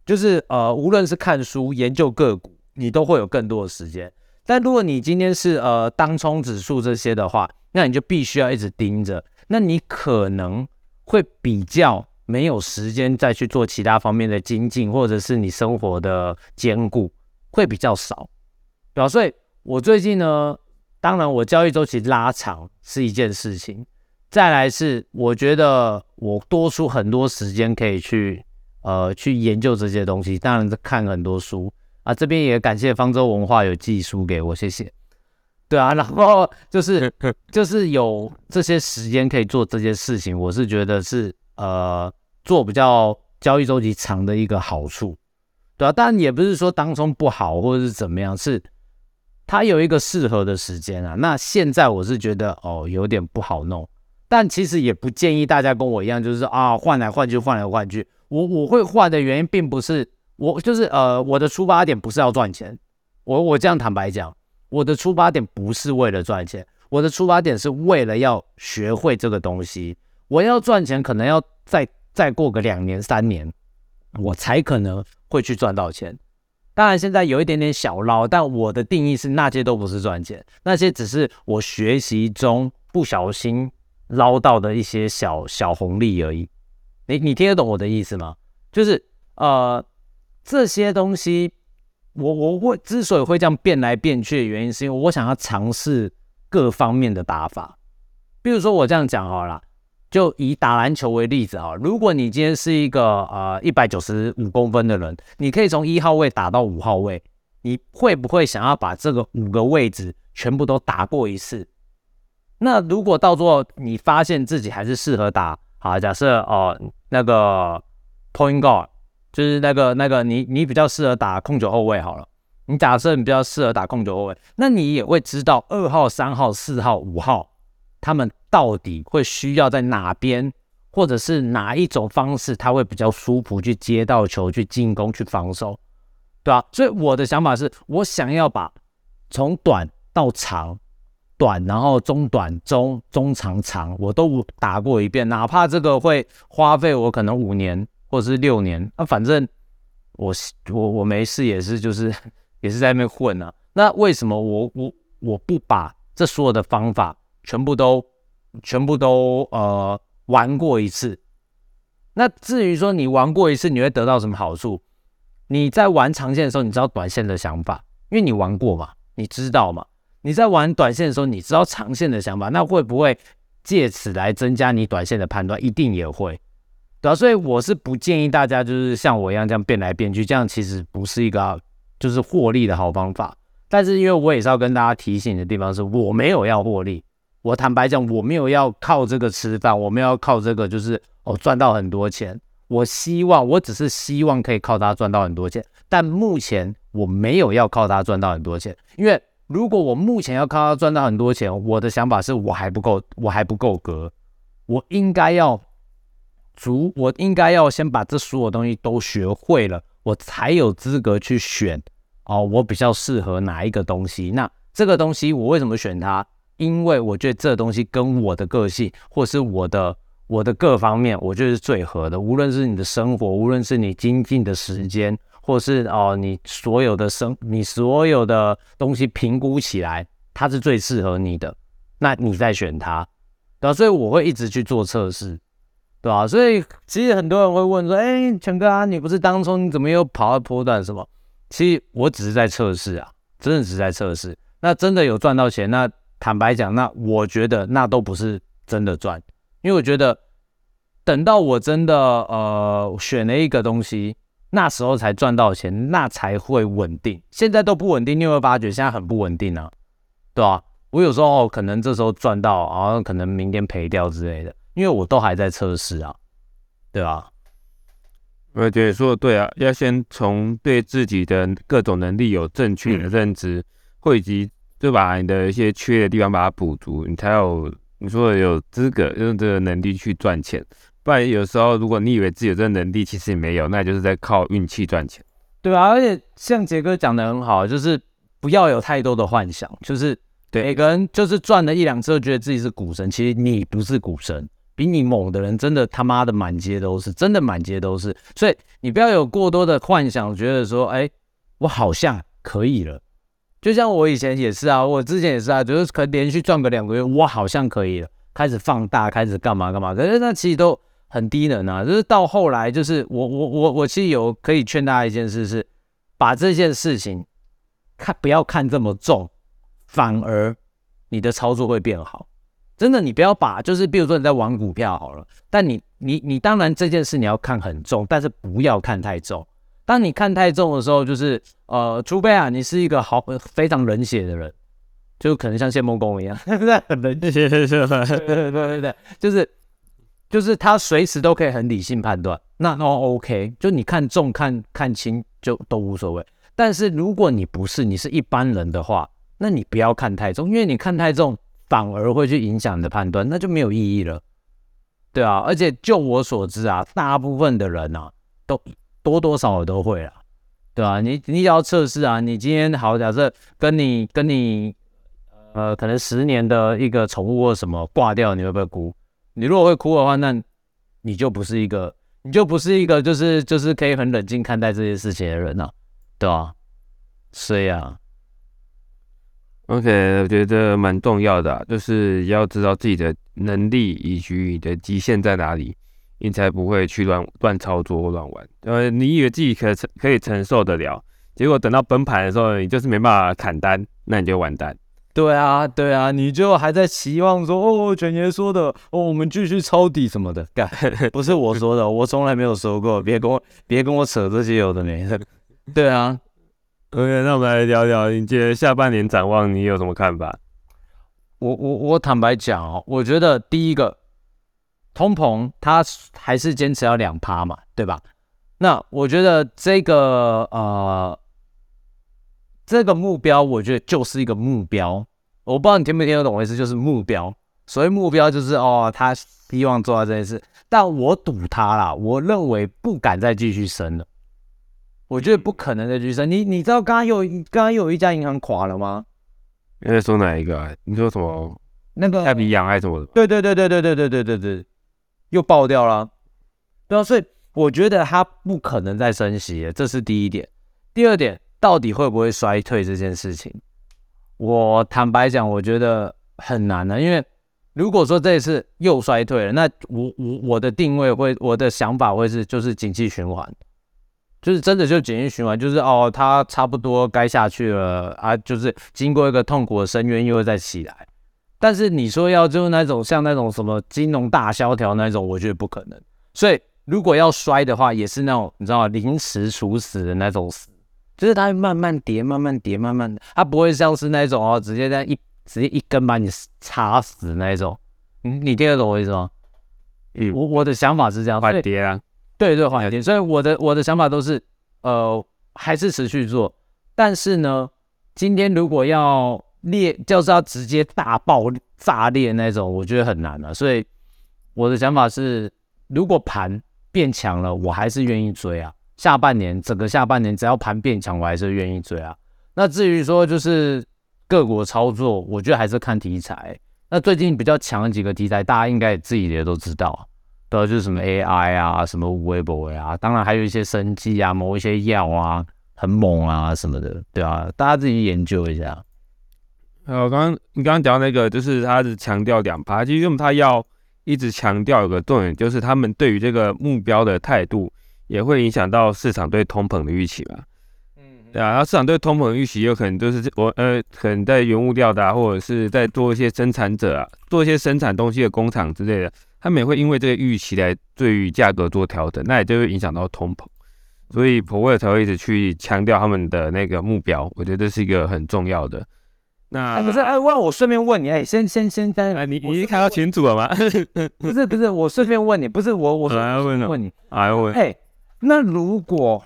S2: 就是呃，无论是看书、研究个股，你都会有更多的时间。但如果你今天是呃当冲指数这些的话，那你就必须要一直盯着，那你可能会比较没有时间再去做其他方面的精进，或者是你生活的兼顾会比较少，对吧？所以我最近呢，当然我交易周期拉长是一件事情，再来是我觉得我多出很多时间可以去呃去研究这些东西，当然是看很多书。啊。这边也感谢方舟文化有寄书给我，谢谢。对啊，然后就是 就是有这些时间可以做这些事情，我是觉得是呃做比较交易周期长的一个好处，对啊，但也不是说当中不好或者是怎么样，是它有一个适合的时间啊。那现在我是觉得哦有点不好弄，但其实也不建议大家跟我一样，就是啊换来换去换来换去。我我会换的原因并不是我就是呃我的出发点不是要赚钱，我我这样坦白讲。我的出发点不是为了赚钱，我的出发点是为了要学会这个东西。我要赚钱，可能要再再过个两年三年，我才可能会去赚到钱。当然，现在有一点点小捞，但我的定义是那些都不是赚钱，那些只是我学习中不小心捞到的一些小小红利而已。你你听得懂我的意思吗？就是呃这些东西。我我会之所以会这样变来变去的原因，是因为我想要尝试各方面的打法。比如说我这样讲好了，就以打篮球为例子啊，如果你今天是一个呃一百九十五公分的人，你可以从一号位打到五号位，你会不会想要把这个五个位置全部都打过一次？那如果到最后你发现自己还是适合打，好，假设哦那个 point guard。就是那个那个你你比较适合打控球后卫好了，你假设你比较适合打控球后卫，那你也会知道二号、三号、四号、五号他们到底会需要在哪边，或者是哪一种方式他会比较舒服去接到球、去进攻、去防守，对吧？所以我的想法是我想要把从短到长、短然后中短、中中长长我都打过一遍，哪怕这个会花费我可能五年。或者是六年，那反正我我我没事也是就是 也是在那边混啊。那为什么我我我不把这所有的方法全部都全部都呃玩过一次？那至于说你玩过一次你会得到什么好处？你在玩长线的时候，你知道短线的想法，因为你玩过嘛，你知道嘛？你在玩短线的时候，你知道长线的想法，那会不会借此来增加你短线的判断？一定也会。对啊，所以我是不建议大家就是像我一样这样变来变去，这样其实不是一个就是获利的好方法。但是因为我也是要跟大家提醒的地方是，我没有要获利，我坦白讲我没有要靠这个吃饭，我没有要靠这个就是哦赚到很多钱。我希望，我只是希望可以靠它赚到很多钱，但目前我没有要靠它赚到很多钱，因为如果我目前要靠它赚到很多钱，我的想法是我还不够，我还不够格，我应该要足，我应该要先把这所有东西都学会了，我才有资格去选哦，我比较适合哪一个东西？那这个东西我为什么选它？因为我觉得这东西跟我的个性，或是我的我的各方面，我觉得是最合的。无论是你的生活，无论是你精进的时间，或是哦你所有的生，你所有的东西评估起来，它是最适合你的，那你再选它，对吧？所以我会一直去做测试，对吧？所以其实很多人会问说，哎，强哥啊，你不是当初你怎么又跑到坡段什么？其实我只是在测试啊，真的只是在测试。那真的有赚到钱，那。坦白讲，那我觉得那都不是真的赚，因为我觉得等到我真的呃选了一个东西，那时候才赚到钱，那才会稳定。现在都不稳定，你会发觉现在很不稳定啊，对吧？我有时候哦可能这时候赚到，然后可能明天赔掉之类的，因为我都还在测试啊，对吧？
S1: 我觉得说的对啊，要先从对自己的各种能力有正确的认知，汇集。就把你的一些缺的地方把它补足，你才有你说的有资格用这个能力去赚钱。不然有时候如果你以为自己有这个能力，其实也没有，那就是在靠运气赚钱。
S2: 对啊，而且像杰哥讲的很好，就是不要有太多的幻想，就是对每个人就是赚了一两次，觉得自己是股神，其实你不是股神，比你猛的人真的他妈的满街都是，真的满街都是。所以你不要有过多的幻想，觉得说，哎，我好像可以了。就像我以前也是啊，我之前也是啊，就是可连续赚个两个月，我好像可以了，开始放大，开始干嘛干嘛。可是那其实都很低能啊，就是到后来，就是我我我我其实有可以劝大家一件事是，把这件事情看不要看这么重，反而你的操作会变好。真的，你不要把就是比如说你在玩股票好了，但你你你当然这件事你要看很重，但是不要看太重。当你看太重的时候，就是呃，除非啊，你是一个好非常冷血的人，就可能像谢梦工一样，很冷血，对对对对，就是就是他随时都可以很理性判断，那那 OK，就你看重看看轻就都无所谓。但是如果你不是，你是一般人的话，那你不要看太重，因为你看太重反而会去影响你的判断，那就没有意义了，对啊。而且就我所知啊，大部分的人啊都。多多少少都会啊，对啊？你你也要测试啊，你今天好，假设跟你跟你呃，可能十年的一个宠物或什么挂掉，你会不会哭？你如果会哭的话，那你就不是一个，你就不是一个，就是就是可以很冷静看待这些事情的人呐，对吧？所以啊
S1: ，OK，我觉得蛮重要的，就是要知道自己的能力以及你的极限在哪里。你才不会去乱乱操作或乱玩，呃，你以为自己可承可以承受得了，结果等到崩盘的时候，你就是没办法砍单，那你就完蛋。
S2: 对啊，对啊，你就还在期望说，哦，卷爷说的，哦，我们继续抄底什么的，干，不是我说的，我从来没有说过，别跟我别跟我扯这些有的没的。对啊
S1: ，OK，那我们来聊聊，你觉得下半年展望你有什么看法？
S2: 我我我坦白讲哦，我觉得第一个。通膨，它还是坚持要两趴嘛，对吧？那我觉得这个呃，这个目标，我觉得就是一个目标。我不知道你听没听得懂我意思，就是目标。所谓目标，就是哦，他希望做到这件事，但我赌他啦，我认为不敢再继续升了。我觉得不可能再继续升。你你知道刚刚有刚刚有一家银行垮了吗？
S1: 你在说哪一个？你说什么？
S2: 那个
S1: 太平洋还是什么的？
S2: 对对对对对对对对对对。又爆掉了，对啊，所以我觉得它不可能再升息，这是第一点。第二点，到底会不会衰退这件事情，我坦白讲，我觉得很难的。因为如果说这一次又衰退了，那我我我的定位会，我的想法会是，就是景气循环，就是真的就景气循环，就是哦，它差不多该下去了啊，就是经过一个痛苦的深渊，又会再起来。但是你说要就是那种像那种什么金融大萧条那种，我觉得不可能。所以如果要摔的话，也是那种你知道吗？临时处死的那种死，就是它会慢慢跌，慢慢跌，慢慢的，它不会像是那种哦，直接在一直接一根把你插死那种。你你听得懂我意思吗？嗯，我我的想法是这样，
S1: 快跌啊！
S2: 对对，缓一点。所以我的我的想法都是，呃，还是持续做。但是呢，今天如果要裂，就是要直接大爆炸裂那种，我觉得很难了。所以我的想法是，如果盘变强了，我还是愿意追啊。下半年整个下半年，只要盘变强，我还是愿意追啊。那至于说就是各国操作，我觉得还是看题材。那最近比较强的几个题材，大家应该自己也都知道，对，就是什么 AI 啊，什么微博啊，当然还有一些生技啊，某一些药啊，很猛啊什么的，对啊，大家自己研究一下。
S1: 呃，刚刚你刚刚讲那个，就是他是强调两趴，其实因为他要一直强调有个重点，就是他们对于这个目标的态度。也会影响到市场对通膨的预期吧？嗯，对啊，然后市场对通膨的预期有可能就是我呃，可能在原物料的，或者是在做一些生产者啊，做一些生产东西的工厂之类的，他们也会因为这个预期来对于价格做调整，那也就会影响到通膨，所以普威尔才会一直去强调他们的那个目标，我觉得这是一个很重要的。
S2: 那不是哎，问我顺便问你，哎，先先先
S1: 先，你你已经看到群主了吗？
S2: 不是不是，我顺便问你，不是我我
S1: 来问
S2: 问你，
S1: 来问，
S2: 哎。那如果，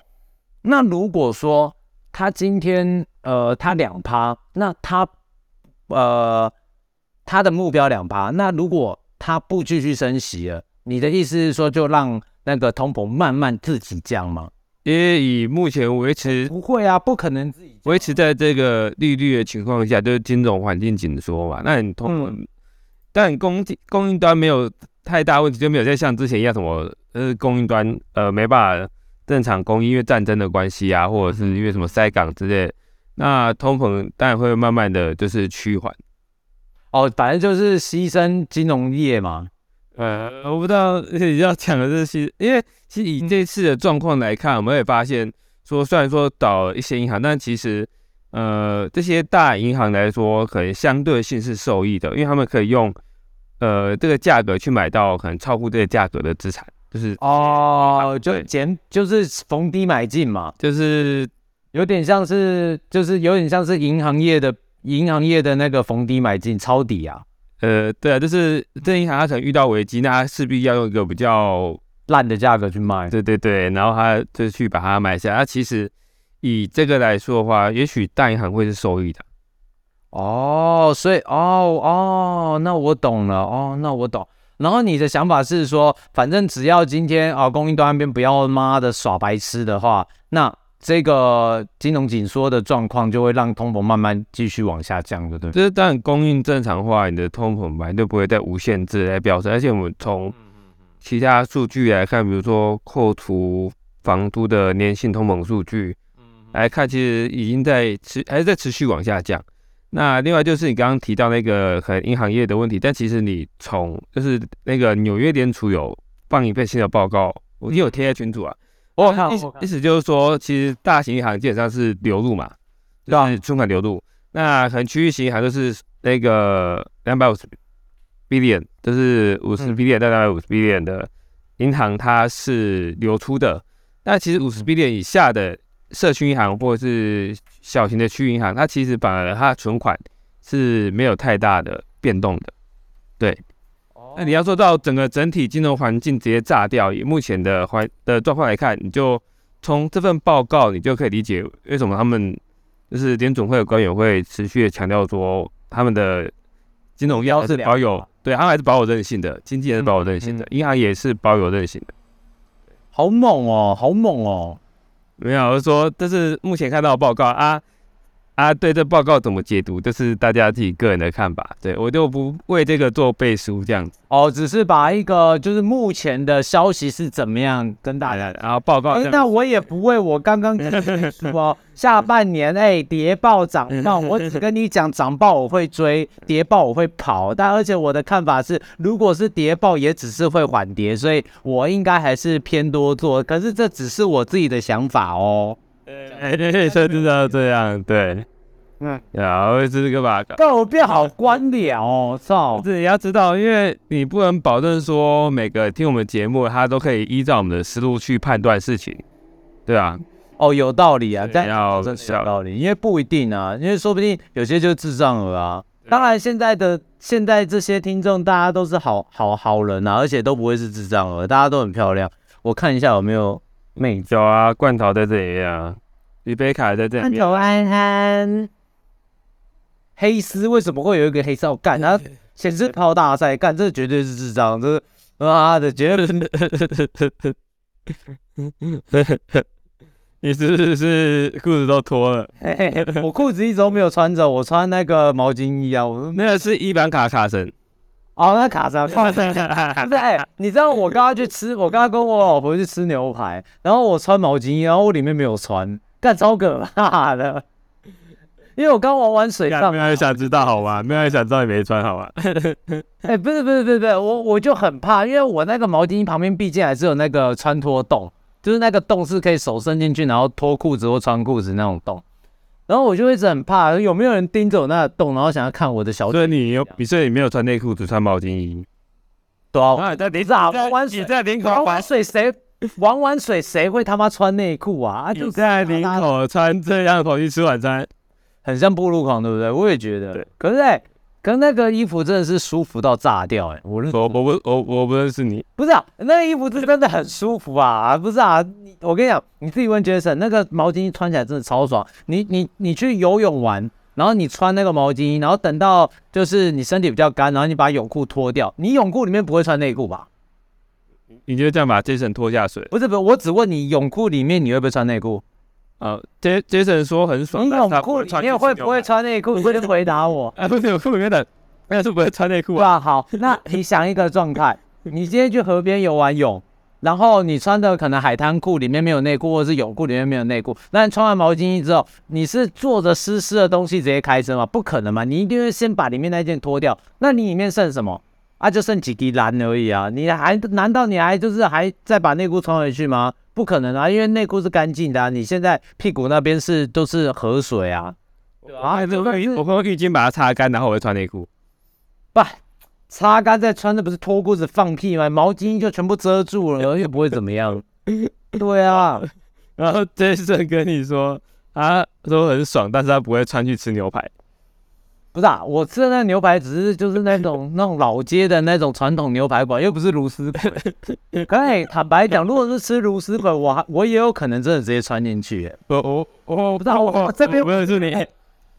S2: 那如果说他今天呃他两趴，那他呃他的目标两趴，那如果他不继续升息了，你的意思是说就让那个通膨慢慢自己降吗？
S1: 因为以目前维持
S2: 不会啊，不可能自己
S1: 维持在这个利率的情况下，就是金融环境紧缩嘛。那你通，但供供应端没有太大问题，就没有再像之前一样什么。呃，供应端呃没办法正常供应，因为战争的关系啊，或者是因为什么塞港之类，那通膨当然会慢慢的就是趋缓。
S2: 哦，反正就是牺牲金融业嘛。
S1: 呃，我不知道你要讲的是牺，因为其实以这次的状况来看，我们也发现说，虽然说倒一些银行，但其实呃这些大银行来说，可能相对性是受益的，因为他们可以用呃这个价格去买到可能超乎这个价格的资产。就是
S2: 哦，就减就是逢低买进嘛，
S1: 就是
S2: 有点像是，就是有点像是银行业的银行业的那个逢低买进抄底啊。
S1: 呃，对啊，就是这银行它可能遇到危机，那它势必要用一个比较
S2: 烂的价格去卖。
S1: 对对对，然后它就去把它买下。那其实以这个来说的话，也许大银行会是受益的。
S2: 哦，所以哦哦，那我懂了哦，那我懂。然后你的想法是说，反正只要今天啊，供应端那边不要妈的耍白痴的话，那这个金融紧缩的状况就会让通膨慢慢继续往下降，对不对？
S1: 就是当供应正常化，你的通膨本来就不会再无限制来飙升。而且我们从其他数据来看，比如说扣除房租的年性通膨数据来看，其实已经在持还是在持续往下降。那另外就是你刚刚提到那个可能银行业的问题，但其实你从就是那个纽约联储有放一份新的报告，我也有贴在群组啊。哦，意意思就是说，其实大型银行基本上是流入嘛，就是存款流入。那可能区域型银行就是那个两百五十 billion，就是五十 billion 到两百五十 billion 的银行，它是流出的。那其实五十 billion 以下的。社区银行或者是小型的区域银行，它其实反而它存款是没有太大的变动的，对。那你要做到整个整体金融环境直接炸掉，以目前的环的状况来看，你就从这份报告你就可以理解为什么他们就是联总会的官员会持续的强调说，他们的金融业是保有，对，他们还是保有韧性的，经济也是保有韧性的，银行也是保有韧性的。
S2: 好猛哦，好猛哦。
S1: 没有，我是说，这是目前看到的报告啊。啊，对这报告怎么解读，这是大家自己个人的看法。对我就不为这个做背书这样子
S2: 哦，只是把一个就是目前的消息是怎么样跟大家，
S1: 然后报告。
S2: 那我也不为我刚刚说 下半年哎跌爆涨 爆，我只跟你讲涨爆我会追，跌爆我会跑。但而且我的看法是，如果是跌爆也只是会缓跌，所以我应该还是偏多做。可是这只是我自己的想法哦。
S1: 哎，对，就知道这样，对，嗯，然后这个吧，
S2: 但我变好官僚哦，操！
S1: 这你要知道，因为你不能保证说每个听我们节目他都可以依照我们的思路去判断事情，对啊，
S2: 哦，有道理啊，但
S1: 要
S2: 有道理，因为不一定啊，因为说不定有些就是智障儿啊。当然，现在的现在这些听众大家都是好好好人啊，而且都不会是智障儿，大家都很漂亮。我看一下有没有妹子。
S1: 有啊，罐头在这里啊，李贝卡在这里。
S2: 头安安，黑丝为什么会有一个黑色？干，他显示跑大赛，干，这绝对是智障，这妈的绝对是。
S1: 你是不是裤子都脱了？
S2: 我裤子一直都没有穿着，我穿那个毛巾衣啊。我
S1: 那个是一般卡卡森。
S2: 哦，那卡森，卡森。不是，哎，你知道我刚刚去吃，我刚刚跟我老婆去吃牛排，然后我穿毛巾衣，然后我里面没有穿，干超可怕的。因为我刚玩完水上，
S1: 没有人想知道好吗？没有人想知道你没穿好吗？
S2: 哎，不是不是不是不是，我我就很怕，因为我那个毛巾衣旁边毕竟还是有那个穿脱洞。就是那个洞是可以手伸进去，然后脱裤子或穿裤子那种洞，然后我就一直很怕有没有人盯着我那个洞，然后想要看我的小。
S1: 所以你有，所以你没有穿内裤，只穿毛巾衣。
S2: 对
S1: 啊，在
S2: 你咋玩玩水？
S1: 在领口
S2: 玩玩水，谁玩玩水谁会他妈穿内裤啊？
S1: 你在领口穿这样跑去吃晚餐，
S2: 很像步路狂，对不对？我也觉得。可是哎。跟那个衣服真的是舒服到炸掉哎！
S1: 我认我我不我我不认识你，
S2: 不是啊，那个衣服是真的很舒服啊，不是啊，我跟你讲，你自己问杰森，那个毛巾穿起来真的超爽。你你你去游泳玩，然后你穿那个毛巾，然后等到就是你身体比较干，然后你把泳裤脱掉，你泳裤里面不会穿内裤吧？
S1: 你觉得这样把杰森拖下水？
S2: 不是不是，我只问你泳裤里面你会不会穿内裤？
S1: 啊，杰杰森说很爽。
S2: 你泳裤里面会不会穿内裤？你先回答我。
S1: 啊，不是泳裤里面的，那是不会穿内裤
S2: 啊。好，那你想一个状态，你今天去河边游完泳，然后你穿的可能海滩裤里面没有内裤，或者是泳裤里面没有内裤。那你穿完毛巾衣之后，你是坐着湿湿的东西直接开车吗？不可能嘛，你一定会先把里面那件脱掉。那你里面剩什么？啊，就剩几滴蓝而已啊。你还难道你还就是还再把内裤穿回去吗？不可能啊，因为内裤是干净的啊，你现在屁股那边是都是河水啊，
S1: 啊，我用浴巾把它擦干，然后我再穿内裤。
S2: 不，擦干再穿，那不是脱裤子放屁吗？毛巾就全部遮住了，又不会怎么样。对啊，
S1: 然后 Jason 跟你说，他说很爽，但是他不会穿去吃牛排。
S2: 不是啊，我吃的那牛排只是就是那种那种老街的那种传统牛排馆，又不是卢斯鬼。可以坦白讲，如果是吃卢斯鬼，我还我也有可能真的直接穿进去。
S1: 我我我
S2: 不知道，我这边
S1: 不认识你。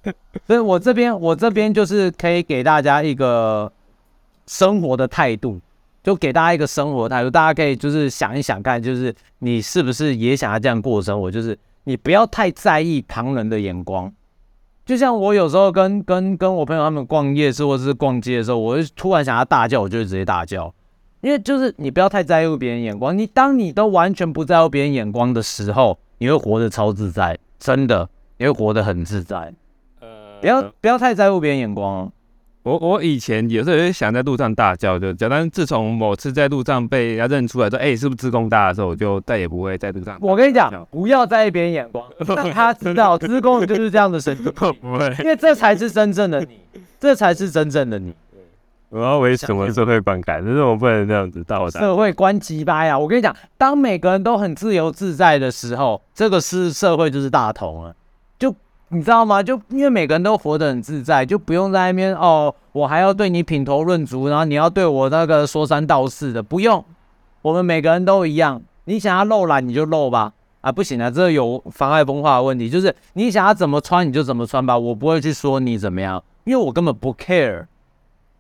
S2: 所以我这边我这边就是可以给大家一个生活的态度，就给大家一个生活态度，大家可以就是想一想看，就是你是不是也想要这样过生活？就是你不要太在意旁人的眼光。就像我有时候跟跟跟我朋友他们逛夜市或者是逛街的时候，我会突然想要大叫，我就会直接大叫，因为就是你不要太在乎别人眼光。你当你都完全不在乎别人眼光的时候，你会活得超自在，真的，你会活得很自在。呃，不要不要太在乎别人眼光。
S1: 我我以前有时候也想在路上大叫就叫，但是自从某次在路上被人家认出来说，哎，是不是自贡大的时候，我就再也不会在路上。
S2: 我跟你讲，不要在意别人眼光，让他知道自贡就是这样的神。
S1: 不会，
S2: 因为这才是真正的你，这才是真正的你。
S1: 我要为什么社会观感？但是我不能这样子道
S2: 社会观鸡巴呀！我跟你讲，当每个人都很自由自在的时候，这个是社会就是大同了。你知道吗？就因为每个人都活得很自在，就不用在那边哦，我还要对你品头论足，然后你要对我那个说三道四的，不用。我们每个人都一样，你想要露懒你就露吧，啊不行啊，这有妨碍风化的问题。就是你想要怎么穿你就怎么穿吧，我不会去说你怎么样，因为我根本不 care，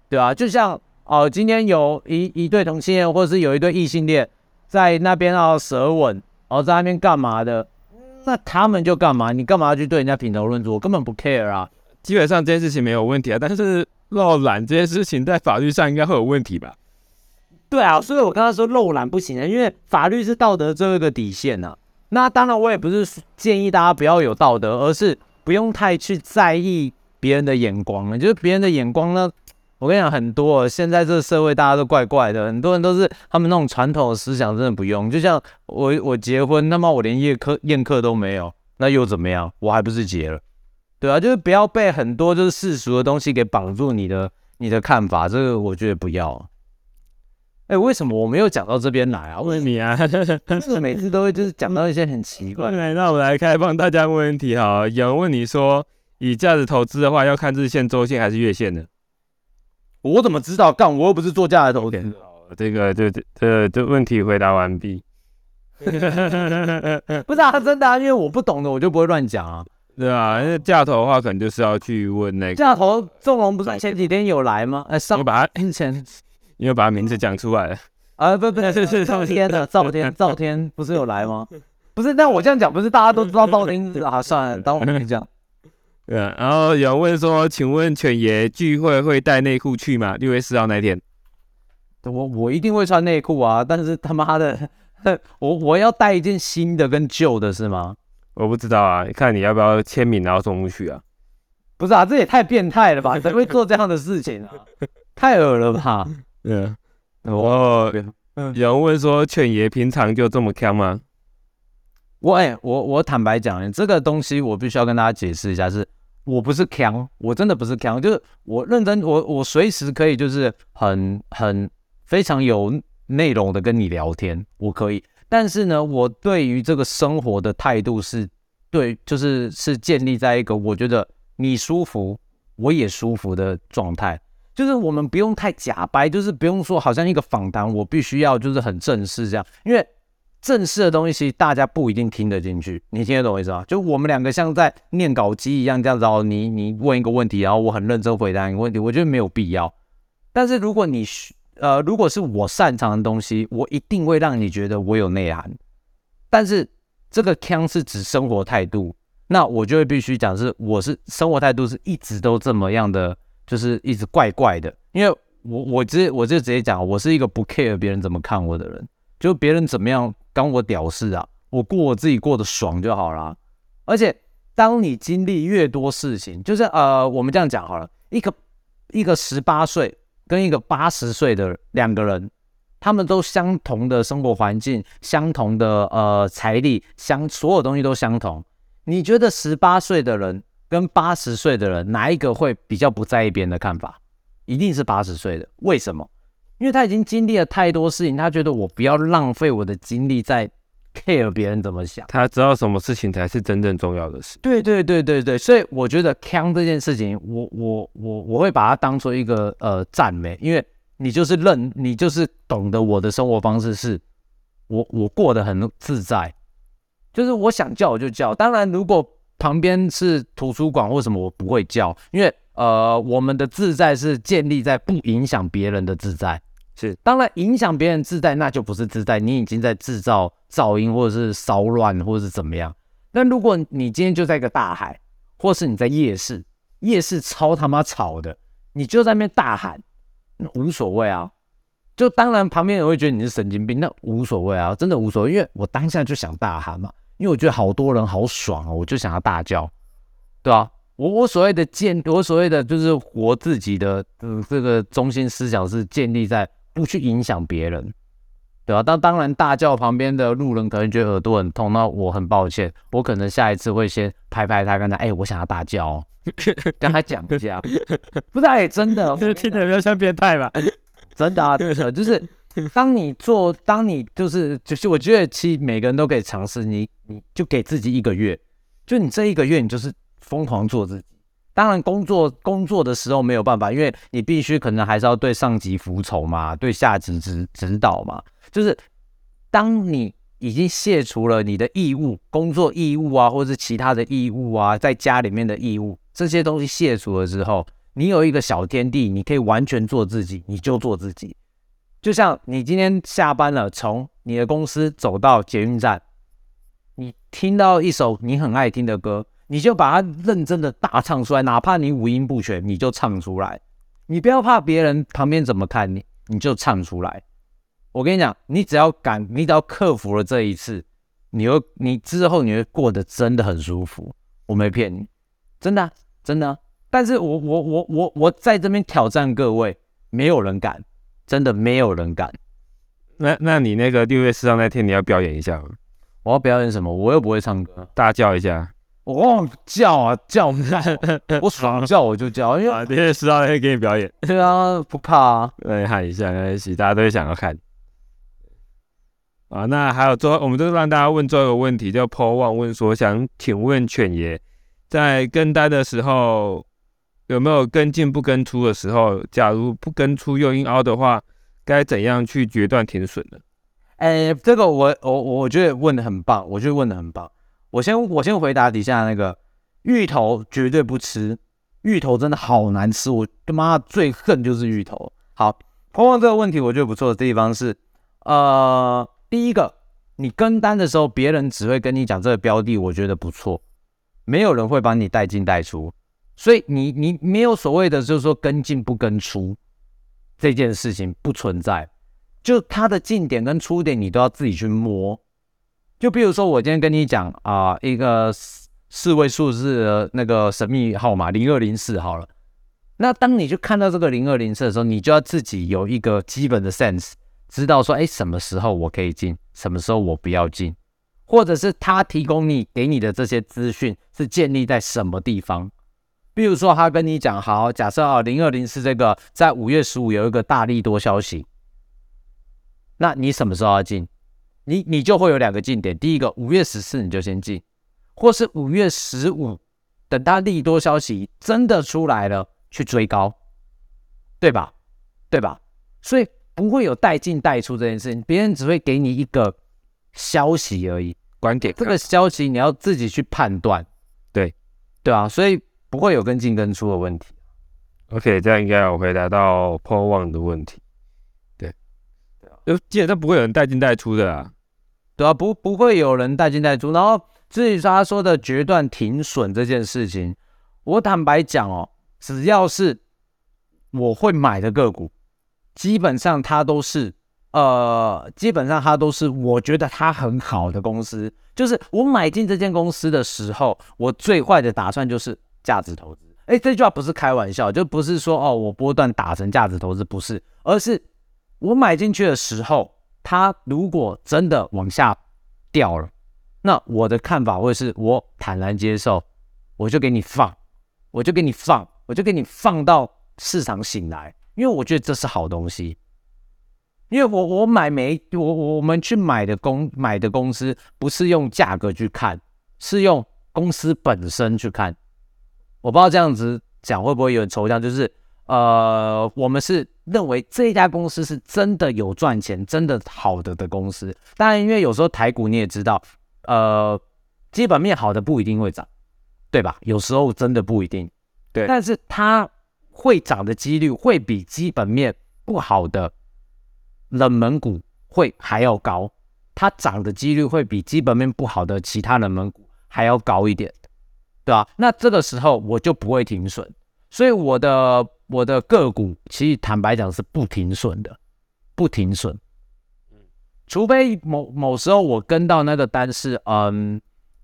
S2: 对吧？就像哦，今天有一一对同性恋，或者是有一对异性恋在那边要舌吻，然后在那边干嘛的？那他们就干嘛？你干嘛要去对人家品头论足？我根本不 care 啊！
S1: 基本上这件事情没有问题啊，但是漏懒这件事情在法律上应该会有问题吧？
S2: 对啊，所以我刚刚说漏懒不行啊，因为法律是道德最后一个底线呐。那当然，我也不是建议大家不要有道德，而是不用太去在意别人的眼光了。就是别人的眼光呢？我跟你讲，很多现在这个社会大家都怪怪的，很多人都是他们那种传统的思想，真的不用。就像我我结婚，那么我连宴客宴客都没有，那又怎么样？我还不是结了，对啊，就是不要被很多就是世俗的东西给绑住你的你的看法，这个我觉得不要。哎，为什么我没有讲到这边来啊？
S1: 问你啊，
S2: 每次都会就是讲到一些很奇怪。
S1: 那我们来开放大家问问题哈。有人问你说，以价值投资的话，要看日线、周线还是月线的？
S2: 我怎么知道？干我又不是做价值投资。
S1: 这个就这这问题回答完毕。
S2: 不是啊，真的啊，因为我不懂的我就不会乱讲啊。
S1: 对啊，那架头的话，可能就是要去问那个，
S2: 架头纵龙不是前几天有来吗？哎，上
S1: 我把他，
S2: 前
S1: 因为把他名字讲出来了。
S2: 啊，不不是是赵天的赵天，赵天不是有来吗？不是，但我这样讲不是大家都知道赵天啊？算了，当我跟你讲。
S1: 对啊，然后有人问说，请问犬爷聚会会带内裤去吗？六月四号那天，
S2: 我我一定会穿内裤啊，但是他妈的，我我要带一件新的跟旧的是吗？
S1: 我不知道啊，看你要不要签名然后送出去啊？
S2: 不是啊，这也太变态了吧？谁会做这样的事情啊？太恶了吧？
S1: 嗯，我有人问说，犬爷平常就这么强吗？
S2: 我哎，我我坦白讲，这个东西我必须要跟大家解释一下，是我不是强，我真的不是强，就是我认真，我我随时可以就是很很非常有内容的跟你聊天，我可以。但是呢，我对于这个生活的态度是，对，就是是建立在一个我觉得你舒服，我也舒服的状态。就是我们不用太假掰，就是不用说好像一个访谈，我必须要就是很正式这样，因为。正式的东西，大家不一定听得进去。你听得懂我意思吗？就我们两个像在念稿机一样，这样子哦。你你问一个问题，然后我很认真回答你问题，我觉得没有必要。但是如果你呃，如果是我擅长的东西，我一定会让你觉得我有内涵。但是这个腔是指生活态度，那我就会必须讲是我是生活态度是一直都这么样的，就是一直怪怪的。因为我我直接我就直接讲，我是一个不 care 别人怎么看我的人，就别人怎么样。刚我屌事啊，我过我自己过得爽就好了。而且，当你经历越多事情，就是呃，我们这样讲好了，一个一个十八岁跟一个八十岁的两个人，他们都相同的生活环境，相同的呃财力，相所有东西都相同。你觉得十八岁的人跟八十岁的人哪一个会比较不在意别人的看法？一定是八十岁的。为什么？因为他已经经历了太多事情，他觉得我不要浪费我的精力在 care 别人怎么想。
S1: 他知道什么事情才是真正重要的事。
S2: 对对对对对，所以我觉得 can 这件事情，我我我我会把它当做一个呃赞美，因为你就是认，你就是懂得我的生活方式是，我我过得很自在，就是我想叫我就叫。当然，如果旁边是图书馆或什么，我不会叫，因为。呃，我们的自在是建立在不影响别人的自在，
S1: 是
S2: 当然影响别人自在，那就不是自在，你已经在制造噪音或者是骚乱或者是怎么样。但如果你今天就在一个大海，或是你在夜市，夜市超他妈吵的，你就在那边大喊，那无所谓啊。就当然旁边人会觉得你是神经病，那无所谓啊，真的无所谓，因为我当下就想大喊嘛，因为我觉得好多人好爽哦，我就想要大叫，对啊？我我所谓的建，我所谓的就是活自己的，嗯，这个中心思想是建立在不去影响别人，对吧？当当然大叫旁边的路人可能觉得耳朵很痛，那我很抱歉，我可能下一次会先拍拍他，跟他，哎，我想要大叫，跟他讲一下，不是，哎，真的，就是
S1: 听起来比较像变态吧？
S2: 真的啊，对的，就是当你做，当你就是就是，我觉得其实每个人都可以尝试，你你就给自己一个月，就你这一个月，你就是。疯狂做自己，当然工作工作的时候没有办法，因为你必须可能还是要对上级服从嘛，对下级指指导嘛。就是当你已经卸除了你的义务、工作义务啊，或者是其他的义务啊，在家里面的义务这些东西卸除了之后，你有一个小天地，你可以完全做自己，你就做自己。就像你今天下班了，从你的公司走到捷运站，你听到一首你很爱听的歌。你就把它认真的大唱出来，哪怕你五音不全，你就唱出来。你不要怕别人旁边怎么看你，你就唱出来。我跟你讲，你只要敢，你只要克服了这一次，你会，你之后你会过得真的很舒服。我没骗你，真的真的。但是我我我我我在这边挑战各位，没有人敢，真的没有人敢。
S1: 那那你那个六月四号那天你要表演一下吗？
S2: 我要表演什么？我又不会唱歌，
S1: 大叫一下。
S2: 我叫啊叫，我爽叫我就叫，因为
S1: 今天十号可以给你表演。
S2: 对啊，不怕啊，
S1: 来喊一下，没关系，大家都会想要看。啊，那还有最后，我们就让大家问最后一个问题，叫 Paul 旺问说，想请问犬爷，在跟单的时候有没有跟进不跟出的时候？假如不跟出又硬凹的话，该怎样去决断停损呢？
S2: 哎，这个我我我觉得问的很棒，我觉得问的很棒。我先我先回答底下那个芋头绝对不吃，芋头真的好难吃，我他妈最恨就是芋头。好，碰碰这个问题，我觉得不错的地方是，呃，第一个，你跟单的时候，别人只会跟你讲这个标的，我觉得不错，没有人会帮你带进带出，所以你你没有所谓的就是说跟进不跟出这件事情不存在。就它的进点跟出点，你都要自己去摸。就比如说，我今天跟你讲啊，一个四四位数字的那个神秘号码零二零四好了。那当你去看到这个零二零四的时候，你就要自己有一个基本的 sense，知道说，哎，什么时候我可以进，什么时候我不要进，或者是他提供你给你的这些资讯是建立在什么地方。比如说，他跟你讲，好，假设啊，零二零四这个在五月十五有一个大力多消息。那你什么时候要进？你你就会有两个进点，第一个五月十四你就先进，或是五月十五，等它利多消息真的出来了去追高，对吧？对吧？所以不会有带进带出这件事情，别人只会给你一个消息而已，
S1: 观点。
S2: 这个消息你要自己去判断，
S1: 对
S2: 对啊，所以不会有跟进跟出的问题。
S1: OK，这样应该有回答到破望的问题。对就基本上不会有人带进带出的啊，
S2: 对啊，不不会有人带进带出。然后至于他说的决断停损这件事情，我坦白讲哦，只要是我会买的个股，基本上它都是呃，基本上它都是我觉得它很好的公司。就是我买进这间公司的时候，我最坏的打算就是价值投资。哎，这句话不是开玩笑，就不是说哦，我波段打成价值投资，不是，而是。我买进去的时候，它如果真的往下掉了，那我的看法会是我坦然接受，我就给你放，我就给你放，我就给你放到市场醒来，因为我觉得这是好东西。因为我我买没我我们去买的公买的公司不是用价格去看，是用公司本身去看。我不知道这样子讲会不会有点抽象，就是。呃，我们是认为这家公司是真的有赚钱、真的好的的公司。当然，因为有时候台股你也知道，呃，基本面好的不一定会涨，对吧？有时候真的不一定。
S1: 对，
S2: 但是它会涨的几率会比基本面不好的冷门股会还要高，它涨的几率会比基本面不好的其他冷门股还要高一点，对吧？那这个时候我就不会停损，所以我的。我的个股其实坦白讲是不停损的，不停损。嗯，除非某某时候我跟到那个单是，嗯，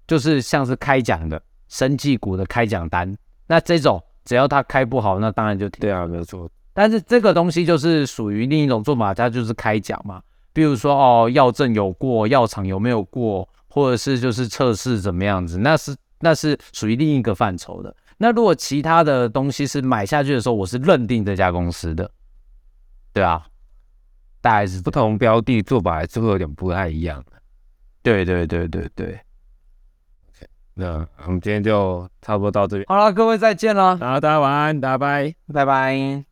S2: 就是像是开奖的生技股的开奖单，那这种只要它开不好，那当然就停
S1: 对啊，没有错。
S2: 但是这个东西就是属于另一种做法，它就是开奖嘛。比如说哦，药证有过，药厂有没有过，或者是就是测试怎么样子，那是那是属于另一个范畴的。那如果其他的东西是买下去的时候，我是认定这家公司的，对啊，大概是
S1: 不同标的做法还是会有点不太一样的。
S2: 对对对对对。
S1: OK，那我们今天就差不多到这边。
S2: 好了，各位再见了。
S1: 好，大家晚安，大家拜
S2: 拜拜。